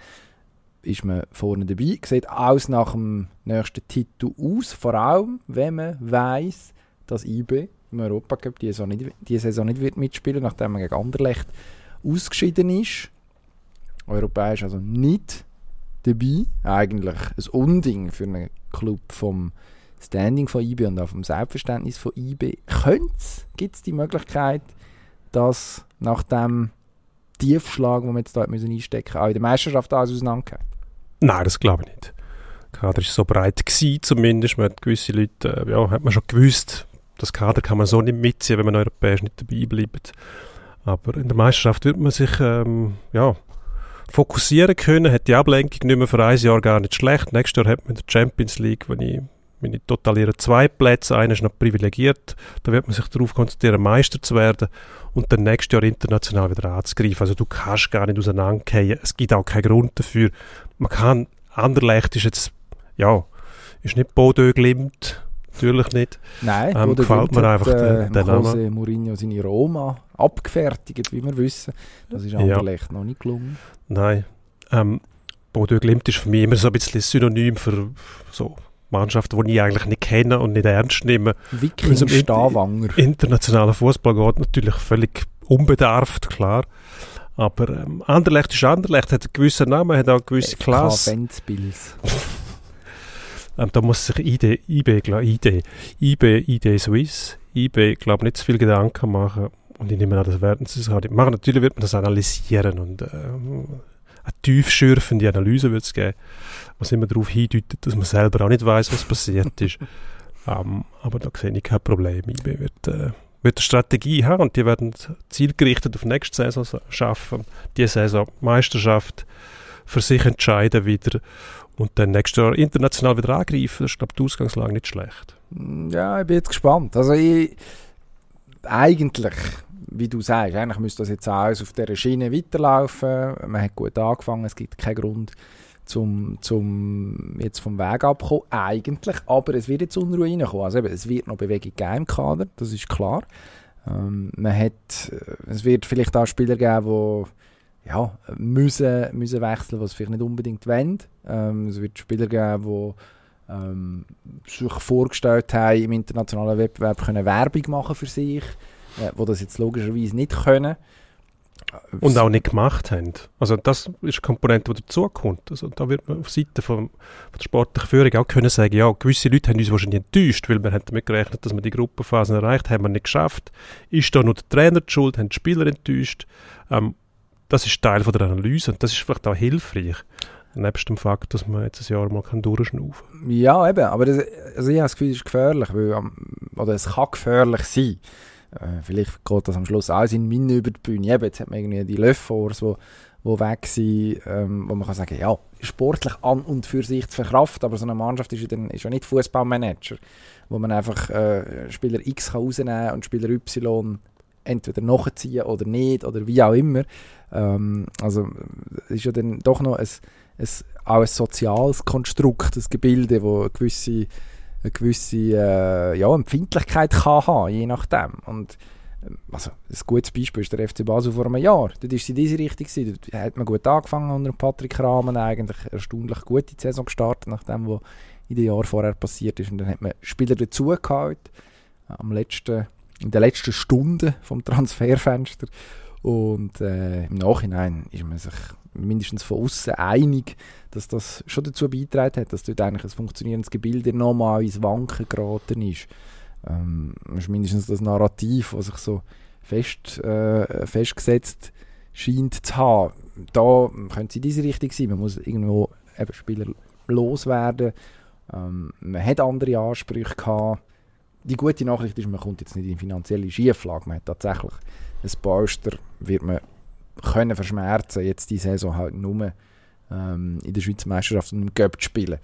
ist man vorne dabei. Sieht alles nach dem nächsten Titel aus, vor allem, wenn man weiß, dass IB im Europacup diese Saison nicht, die Saison nicht wird mitspielen nachdem man gegen Anderlecht ausgeschieden ist. Europäisch also nicht dabei. Eigentlich ein Unding für einen Club vom Standing von IB und auch vom Selbstverständnis von IB. Gibt es die Möglichkeit, dass nach dem Tiefschlag, den wir jetzt da einstecken müssen, auch in der Meisterschaft alles auseinandergeht? Nein, das glaube ich nicht. Der Kader war so breit gewesen, zumindest. Man hat gewisse Leute, äh, ja, hat man schon gewusst, das Kader kann man so nicht mitziehen, wenn man europäisch nicht dabei bleibt. Aber in der Meisterschaft wird man sich ähm, ja, fokussieren können, hat die Ablenkung nicht mehr für ein Jahr gar nicht schlecht. Nächstes Jahr hat man der Champions League, wenn ich meine totalieren zwei Plätze, einer ist noch privilegiert, da wird man sich darauf konzentrieren, Meister zu werden und dann nächstes Jahr international wieder anzugreifen. Also du kannst gar nicht auseinandergehen, es gibt auch keinen Grund dafür. Man kann, Anderlecht ist jetzt, ja, ist nicht Bodö Glimt, natürlich nicht. Nein, ähm, gefällt mir einfach äh, der, der Jose Mourinho seine Roma abgefertigt, wie wir wissen. Das ist Anderlecht ja. noch nicht gelungen. Nein. Ähm, Bodø Glimt ist für mich immer so ein bisschen Synonym für so Mannschaften, die ich eigentlich nicht kenne und nicht ernst nehme. Viking Stavanger. Internationaler Fußball geht natürlich völlig unbedarft, klar. Aber ähm, Anderlecht ist Anderlecht, hat einen gewissen Namen, hat auch eine gewisse FK Klasse. Ventspils. <laughs> Ähm, da muss sich IB, IB, IB, IB, IB Swiss, IB, glaube nicht zu viel Gedanken machen. Und ich nehme an, das werden sie sich auch machen. Natürlich wird man das analysieren und äh, eine tiefschürfende Analyse wird es geben, was immer darauf hindeutet, dass man selber auch nicht weiß, was passiert ist. <laughs> ähm, aber da sehe ich kein Problem. IB wird, äh, wird eine Strategie haben und die werden zielgerichtet auf nächste Saison schaffen. Die Saison Meisterschaft für sich entscheiden wieder und dann nächstes Jahr international wieder angreifen. Das ist, glaube ich, die Ausgangslage nicht schlecht. Ja, ich bin jetzt gespannt. Also ich, eigentlich, wie du sagst, eigentlich müsste das jetzt alles auf dieser Schiene weiterlaufen. Man hat gut angefangen, es gibt keinen Grund, zum, zum jetzt vom Weg abkommen, eigentlich, aber es wird jetzt Unruhe reinkommen. Also eben, es wird noch Bewegung geben im Kader, das ist klar. Ähm, man hat, es wird vielleicht auch Spieler geben, die ja, müssen, müssen wechseln, was vielleicht nicht unbedingt wollen. Ähm, es wird Spieler geben, die ähm, sich vorgestellt haben, im internationalen Wettbewerb können Werbung machen für sich, äh, die das jetzt logischerweise nicht können. Und auch nicht gemacht haben. Also das ist eine Komponente, die dazukommt. Also da wird man auf Seite von, von der sportlichen Führung auch können sagen, ja, gewisse Leute haben uns wahrscheinlich enttäuscht, weil wir haben damit gerechnet, dass wir die Gruppenphasen erreicht haben, wir nicht geschafft. Ist da nur der Trainer die schuld, haben die Spieler enttäuscht? Ähm, das ist Teil von der Analyse und das ist vielleicht auch hilfreich. Nebst dem Fakt, dass man jetzt ein Jahr mal durchschnaufen kann. Ja, eben. Aber das, also ich habe das Gefühl, es ist gefährlich. Weil, oder es kann gefährlich sein. Äh, vielleicht geht das am Schluss alles in Minne über die Bühne. Eben, jetzt hat man irgendwie die Löffors, die wo weg sind, ähm, wo man kann sagen, ja, sportlich an und für sich zu verkraften, aber so eine Mannschaft ist ja, dann, ist ja nicht Fußballmanager, wo man einfach äh, Spieler X kann rausnehmen und Spieler Y entweder nachziehen oder nicht oder wie auch immer. Ähm, also ist ja dann doch noch ein, ein, auch ein soziales Konstrukt, ein Gebilde, wo gewisse, eine gewisse äh, ja, Empfindlichkeit kann haben, je nachdem. Und ähm, also, ein gutes Beispiel ist der FC Basel vor einem Jahr. Dort war sie in diese Richtung. Dort hat man gut angefangen unter Patrick Rahmen, eigentlich erstaunlich gut in die Saison gestartet, nachdem wo in den Jahren vorher passiert ist. Und dann hat man Spieler dazugeholt, am letzten, in der letzten Stunde vom Transferfenster. Und äh, im Nachhinein ist man sich mindestens von außen einig, dass das schon dazu beigetragen hat, dass dort eigentlich ein funktionierendes Gebilde nochmal ins Wanken geraten ist. Ähm, ist mindestens das Narrativ, was sich so fest, äh, festgesetzt scheint zu haben. Da könnte es in diese Richtung sein. Man muss irgendwo eben Spieler loswerden. Ähm, man hat andere Ansprüche gehabt. Die gute Nachricht ist, man kommt jetzt nicht in finanzielle Schieflage. Man hat tatsächlich ein Polster, wird man können verschmerzen, jetzt die Saison halt nur ähm, in der Schweizer Meisterschaft und im Cup zu spielen.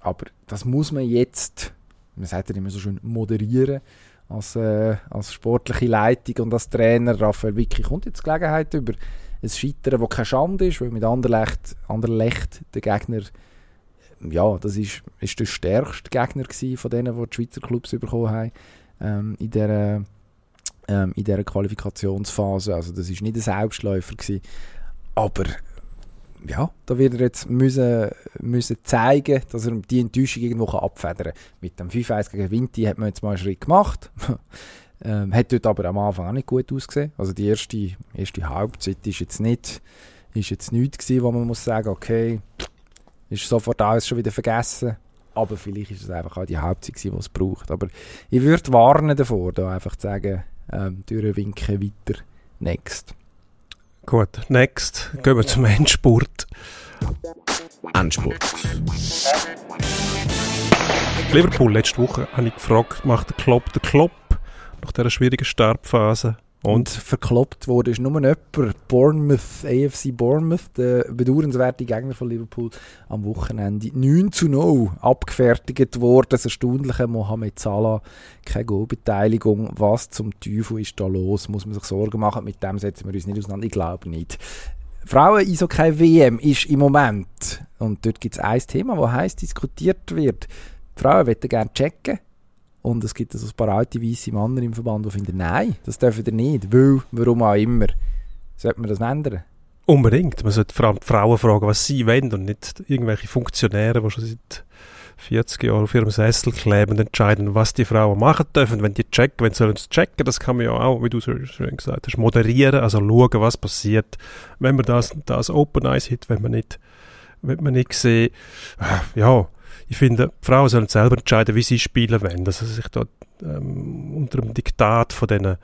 Aber das muss man jetzt, man sagt ja immer so schön, moderieren als, äh, als sportliche Leitung und als Trainer. Raphael Wicki kommt jetzt die Gelegenheit über ein Scheitern, das keine Schande ist, weil mit Anderlecht, Anderlecht der Gegner ja, das ist, ist der stärkste Gegner von denen, die die Schweizer Clubs bekommen haben ähm, in dieser ähm, in dieser Qualifikationsphase. Also das ist nicht ein Selbstläufer gewesen. Aber ja, da wird er jetzt müssen, müssen zeigen, dass er die Enttäuschung irgendwo abfedern kann. Mit dem 5-1 gegen Vinti hat man jetzt mal einen Schritt gemacht. <laughs> ähm, hat dort aber am Anfang auch nicht gut ausgesehen. Also die erste, erste Halbzeit ist jetzt nicht ist jetzt nichts gewesen, wo man muss sagen, okay, ist sofort alles schon wieder vergessen. Aber vielleicht ist es einfach auch die Halbzeit die es braucht. Aber ich würde warnen davor, da einfach zu sagen, ähm, durchwinken weiter. Next. Gut, next. Gehen wir zum Endspurt. Endspurt. Liverpool, letzte Woche habe ich gefragt, macht der Klopp der Klopp nach dieser schwierigen Startphase? Und, verkloppt wurde ist nur jemand, Bournemouth, AFC Bournemouth, der bedauernswerte Gegner von Liverpool, am Wochenende 9 zu 0 abgefertigt worden. Das erstaunliche Mohamed Salah, keine Goalbeteiligung. Was zum Teufel ist da los? Muss man sich Sorgen machen? Mit dem setzen wir uns nicht auseinander? Ich glaube nicht. Frauen Eishockey WM ist im Moment, und dort gibt es ein Thema, das heiß diskutiert wird. Die Frauen möchten gerne checken, und es gibt also ein paar alte weiße Männer im Verband, die finden, nein, das dürfen wir nicht. Weil, warum auch immer. Sollte man das ändern? Unbedingt. Man sollte vor allem die Frauen fragen, was sie wollen und nicht irgendwelche Funktionäre, die schon seit 40 Jahren auf ihrem Sessel kleben und entscheiden, was die Frauen machen dürfen. Wenn die checken, wenn sie es checken, das kann man ja auch, wie du so schön gesagt hast, moderieren, also schauen, was passiert. Wenn man das, das Open Eyes hat, wenn man nicht, wenn man nicht sehen, ja, ich finde, Frauen sollen selber entscheiden, wie sie spielen wollen. Dass sie sich dort ähm, unter dem Diktat von diesen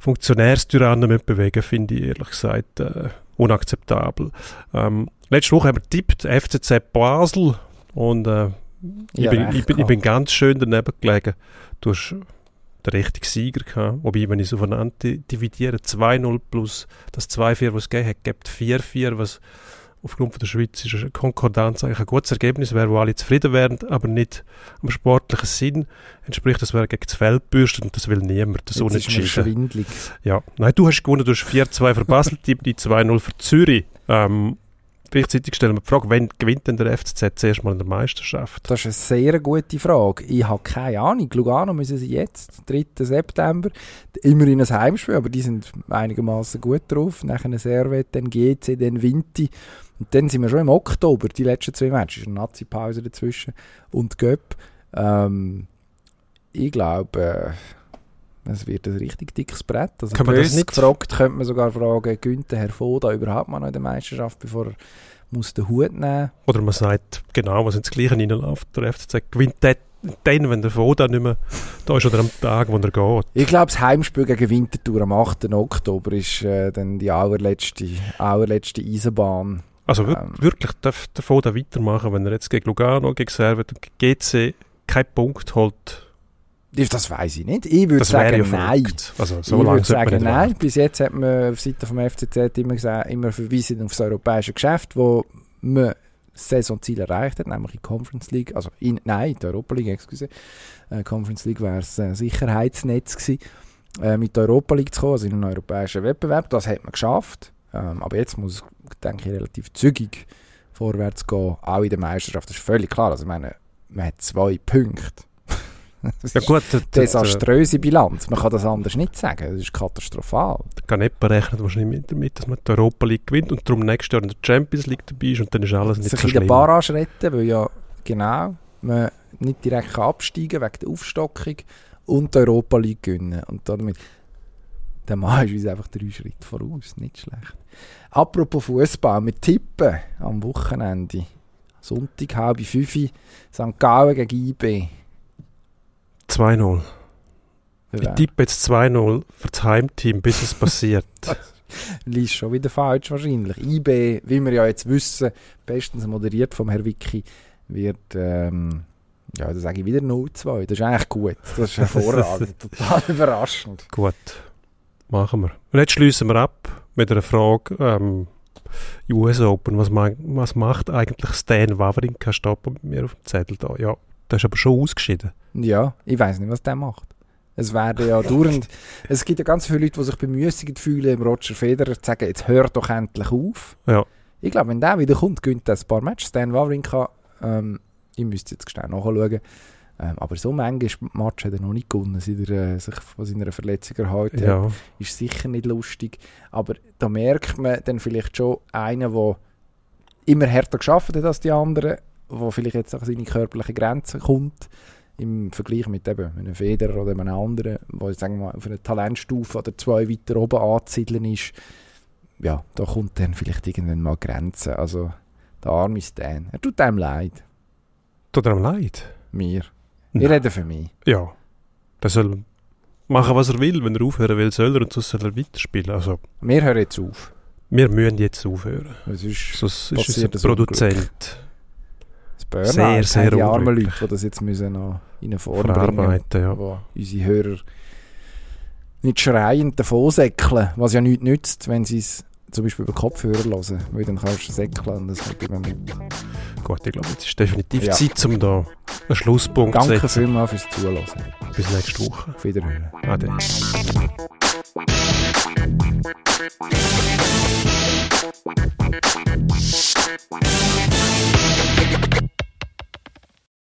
Funktionärstyrannen mitbewegen, finde ich ehrlich gesagt äh, unakzeptabel. Ähm, letzte Woche haben wir tippt FCZ Basel und äh, ich, ja, bin, ich, bin, ich, bin, ganz schön daneben gelegen. Du hast den richtigen Sieger gehabt. Wobei, wenn ich es aufeinander dividiere, 2-0 plus das 2-4, was es gegeben hat, gibt 4-4, was aufgrund von der Schweiz ist eine Konkordanz eigentlich ein gutes Ergebnis wäre, wo alle zufrieden wären, aber nicht am sportlichen Sinn entspricht. Das wäre gegen das Feld bürstet und das will niemand. Das Jetzt unentschieden. Ist schwindlig. Ja, nein, du hast gewonnen, du hast 4-2 für Basel, <laughs> die 2-0 für Zürich. Ähm, Gleichzeitig stellen wir die Frage, wann gewinnt denn der FCZ zuerst mal in der Meisterschaft? Das ist eine sehr gute Frage. Ich habe keine Ahnung. Lugano müssen sie jetzt, 3. September, immerhin ein Heimspiel, aber die sind einigermaßen gut drauf. Nachher Servet, dann GC, dann Vinti. Und dann sind wir schon im Oktober, die letzten zwei Matches. Eine Nazi-Pause dazwischen und Göpp. Ähm, ich glaube, äh, es wird ein richtig dickes Brett. Also Kann man das nicht gefragt, könnte man sogar fragen, Günther Herr Foda überhaupt mal noch in der Meisterschaft, bevor er muss den Hut nehmen Oder man sagt, genau, was ins Gleiche reinläuft. Der FCZ gewinnt dann, wenn der Foda nicht mehr da ist oder am Tag, wo er geht. Ich glaube, das Heimspiel gegen Winterthur am 8. Oktober ist äh, dann die allerletzte, allerletzte Eisenbahn also ähm, wirklich darf der Foda weitermachen, wenn er jetzt gegen Lugano, gegen Servet und gegen GC keinen Punkt holt. Das weiß ich nicht. Ich würde sagen, ja nein. Also, so ich würde sagen, nein. Bis jetzt hat man auf Seite vom FCZ immer, gesagt, immer verwiesen auf das europäische Geschäft, wo man das Saisonziel erreicht hat, nämlich die Conference League, also in, nein, die Europa League, excuse. Äh, Conference League wäre es äh, Sicherheitsnetz gewesen, äh, mit der Europa League zu kommen, also in einen europäischen Wettbewerb. Das hat man geschafft. Ähm, aber jetzt muss denke ich, relativ zügig vorwärts gehen, auch in der Meisterschaft. Das ist völlig klar. Also, ich meine, man hat zwei Punkte. <laughs> Das ja gut, eine desaströse Bilanz. Man kann das anders nicht sagen. Das ist katastrophal. Der kann nicht berechnen wahrscheinlich damit, dass man die Europa League gewinnt und darum nächstes Jahr in der Champions League dabei ist und dann ist alles nicht sich so schlimm. In der Barrage retten, weil ja, genau, man nicht direkt kann absteigen wegen der Aufstockung und die Europa League gewinnen. Und damit, der Mann ist uns einfach drei Schritte voraus, nicht schlecht. Apropos Fußball, wir tippen am Wochenende. Sonntag, halb fünf, St. Gallen gegen IB. 2-0. Für Ich tippe jetzt 2-0 für das Heimteam, bis es passiert. <laughs> Liest schon wieder falsch wahrscheinlich. IB, wie wir ja jetzt wissen, bestens moderiert vom Herr Wicki, wird, ähm, ja, da sage ich wieder 0-2. Das ist eigentlich gut. Das ist <laughs> hervorragend. Total überraschend. Gut, machen wir. Und jetzt schließen wir ab mit einer Frage. Ähm, US Open, was, was macht eigentlich Stan Wawrinka? Steht bei mir auf dem Zettel da. Ja, der ist aber schon ausgeschieden. Ja, ich weiß nicht, was der macht. Es werden ja dauernd, <laughs> es gibt ja ganz viele Leute, die sich bemüßigt fühlen, im Roger Federer zu sagen, jetzt hör doch endlich auf. Ja. Ich glaube, wenn der wieder kommt, gönnt er ein paar Matches. Stan Wawrinka, ähm, ich müsste jetzt schnell nachschauen, aber so manche Match hat er noch nicht gewonnen, seit er äh, sich von seiner Verletzung erhalten hat. Ja, Ist sicher nicht lustig, aber da merkt man dann vielleicht schon einen, der immer härter geschafft hat als die anderen, der vielleicht jetzt an seine körperliche Grenze kommt, im Vergleich mit eben einem Federer oder einem anderen, der sagen wir mal, auf einer Talentstufe oder zwei weiter oben anzusiedeln ist, ja, da kommt dann vielleicht irgendwann mal Grenze. Also der arme Stan, er tut einem leid, tut einem leid. mir. Nein. Ich rede für mich. Ja, der soll machen, was er will. Wenn er aufhören will, soll er und sonst soll er weiterspielen. Also, Wir hören jetzt auf. wir müssen jetzt aufhören. Es ist Sonst ist ein Produzent das Burnout. Sehr, sehr die armen. Leute, die das jetzt müssen noch in eine Form bringen verarbeiten. Ja. wo unsere Hörer nicht schreiend davon säckeln, was ja nichts nützt, wenn sie es zum Beispiel über Kopfhörer hören, weil dann kannst du säckeln und das kommt immer mit. Gut, ich glaube, jetzt ist definitiv Ja. Zeit, um da einen Schlusspunkt zu Danke setzen. vielmals fürs Zuhören. Bis nächste Woche. Auf Wiederhören. Ade. Thank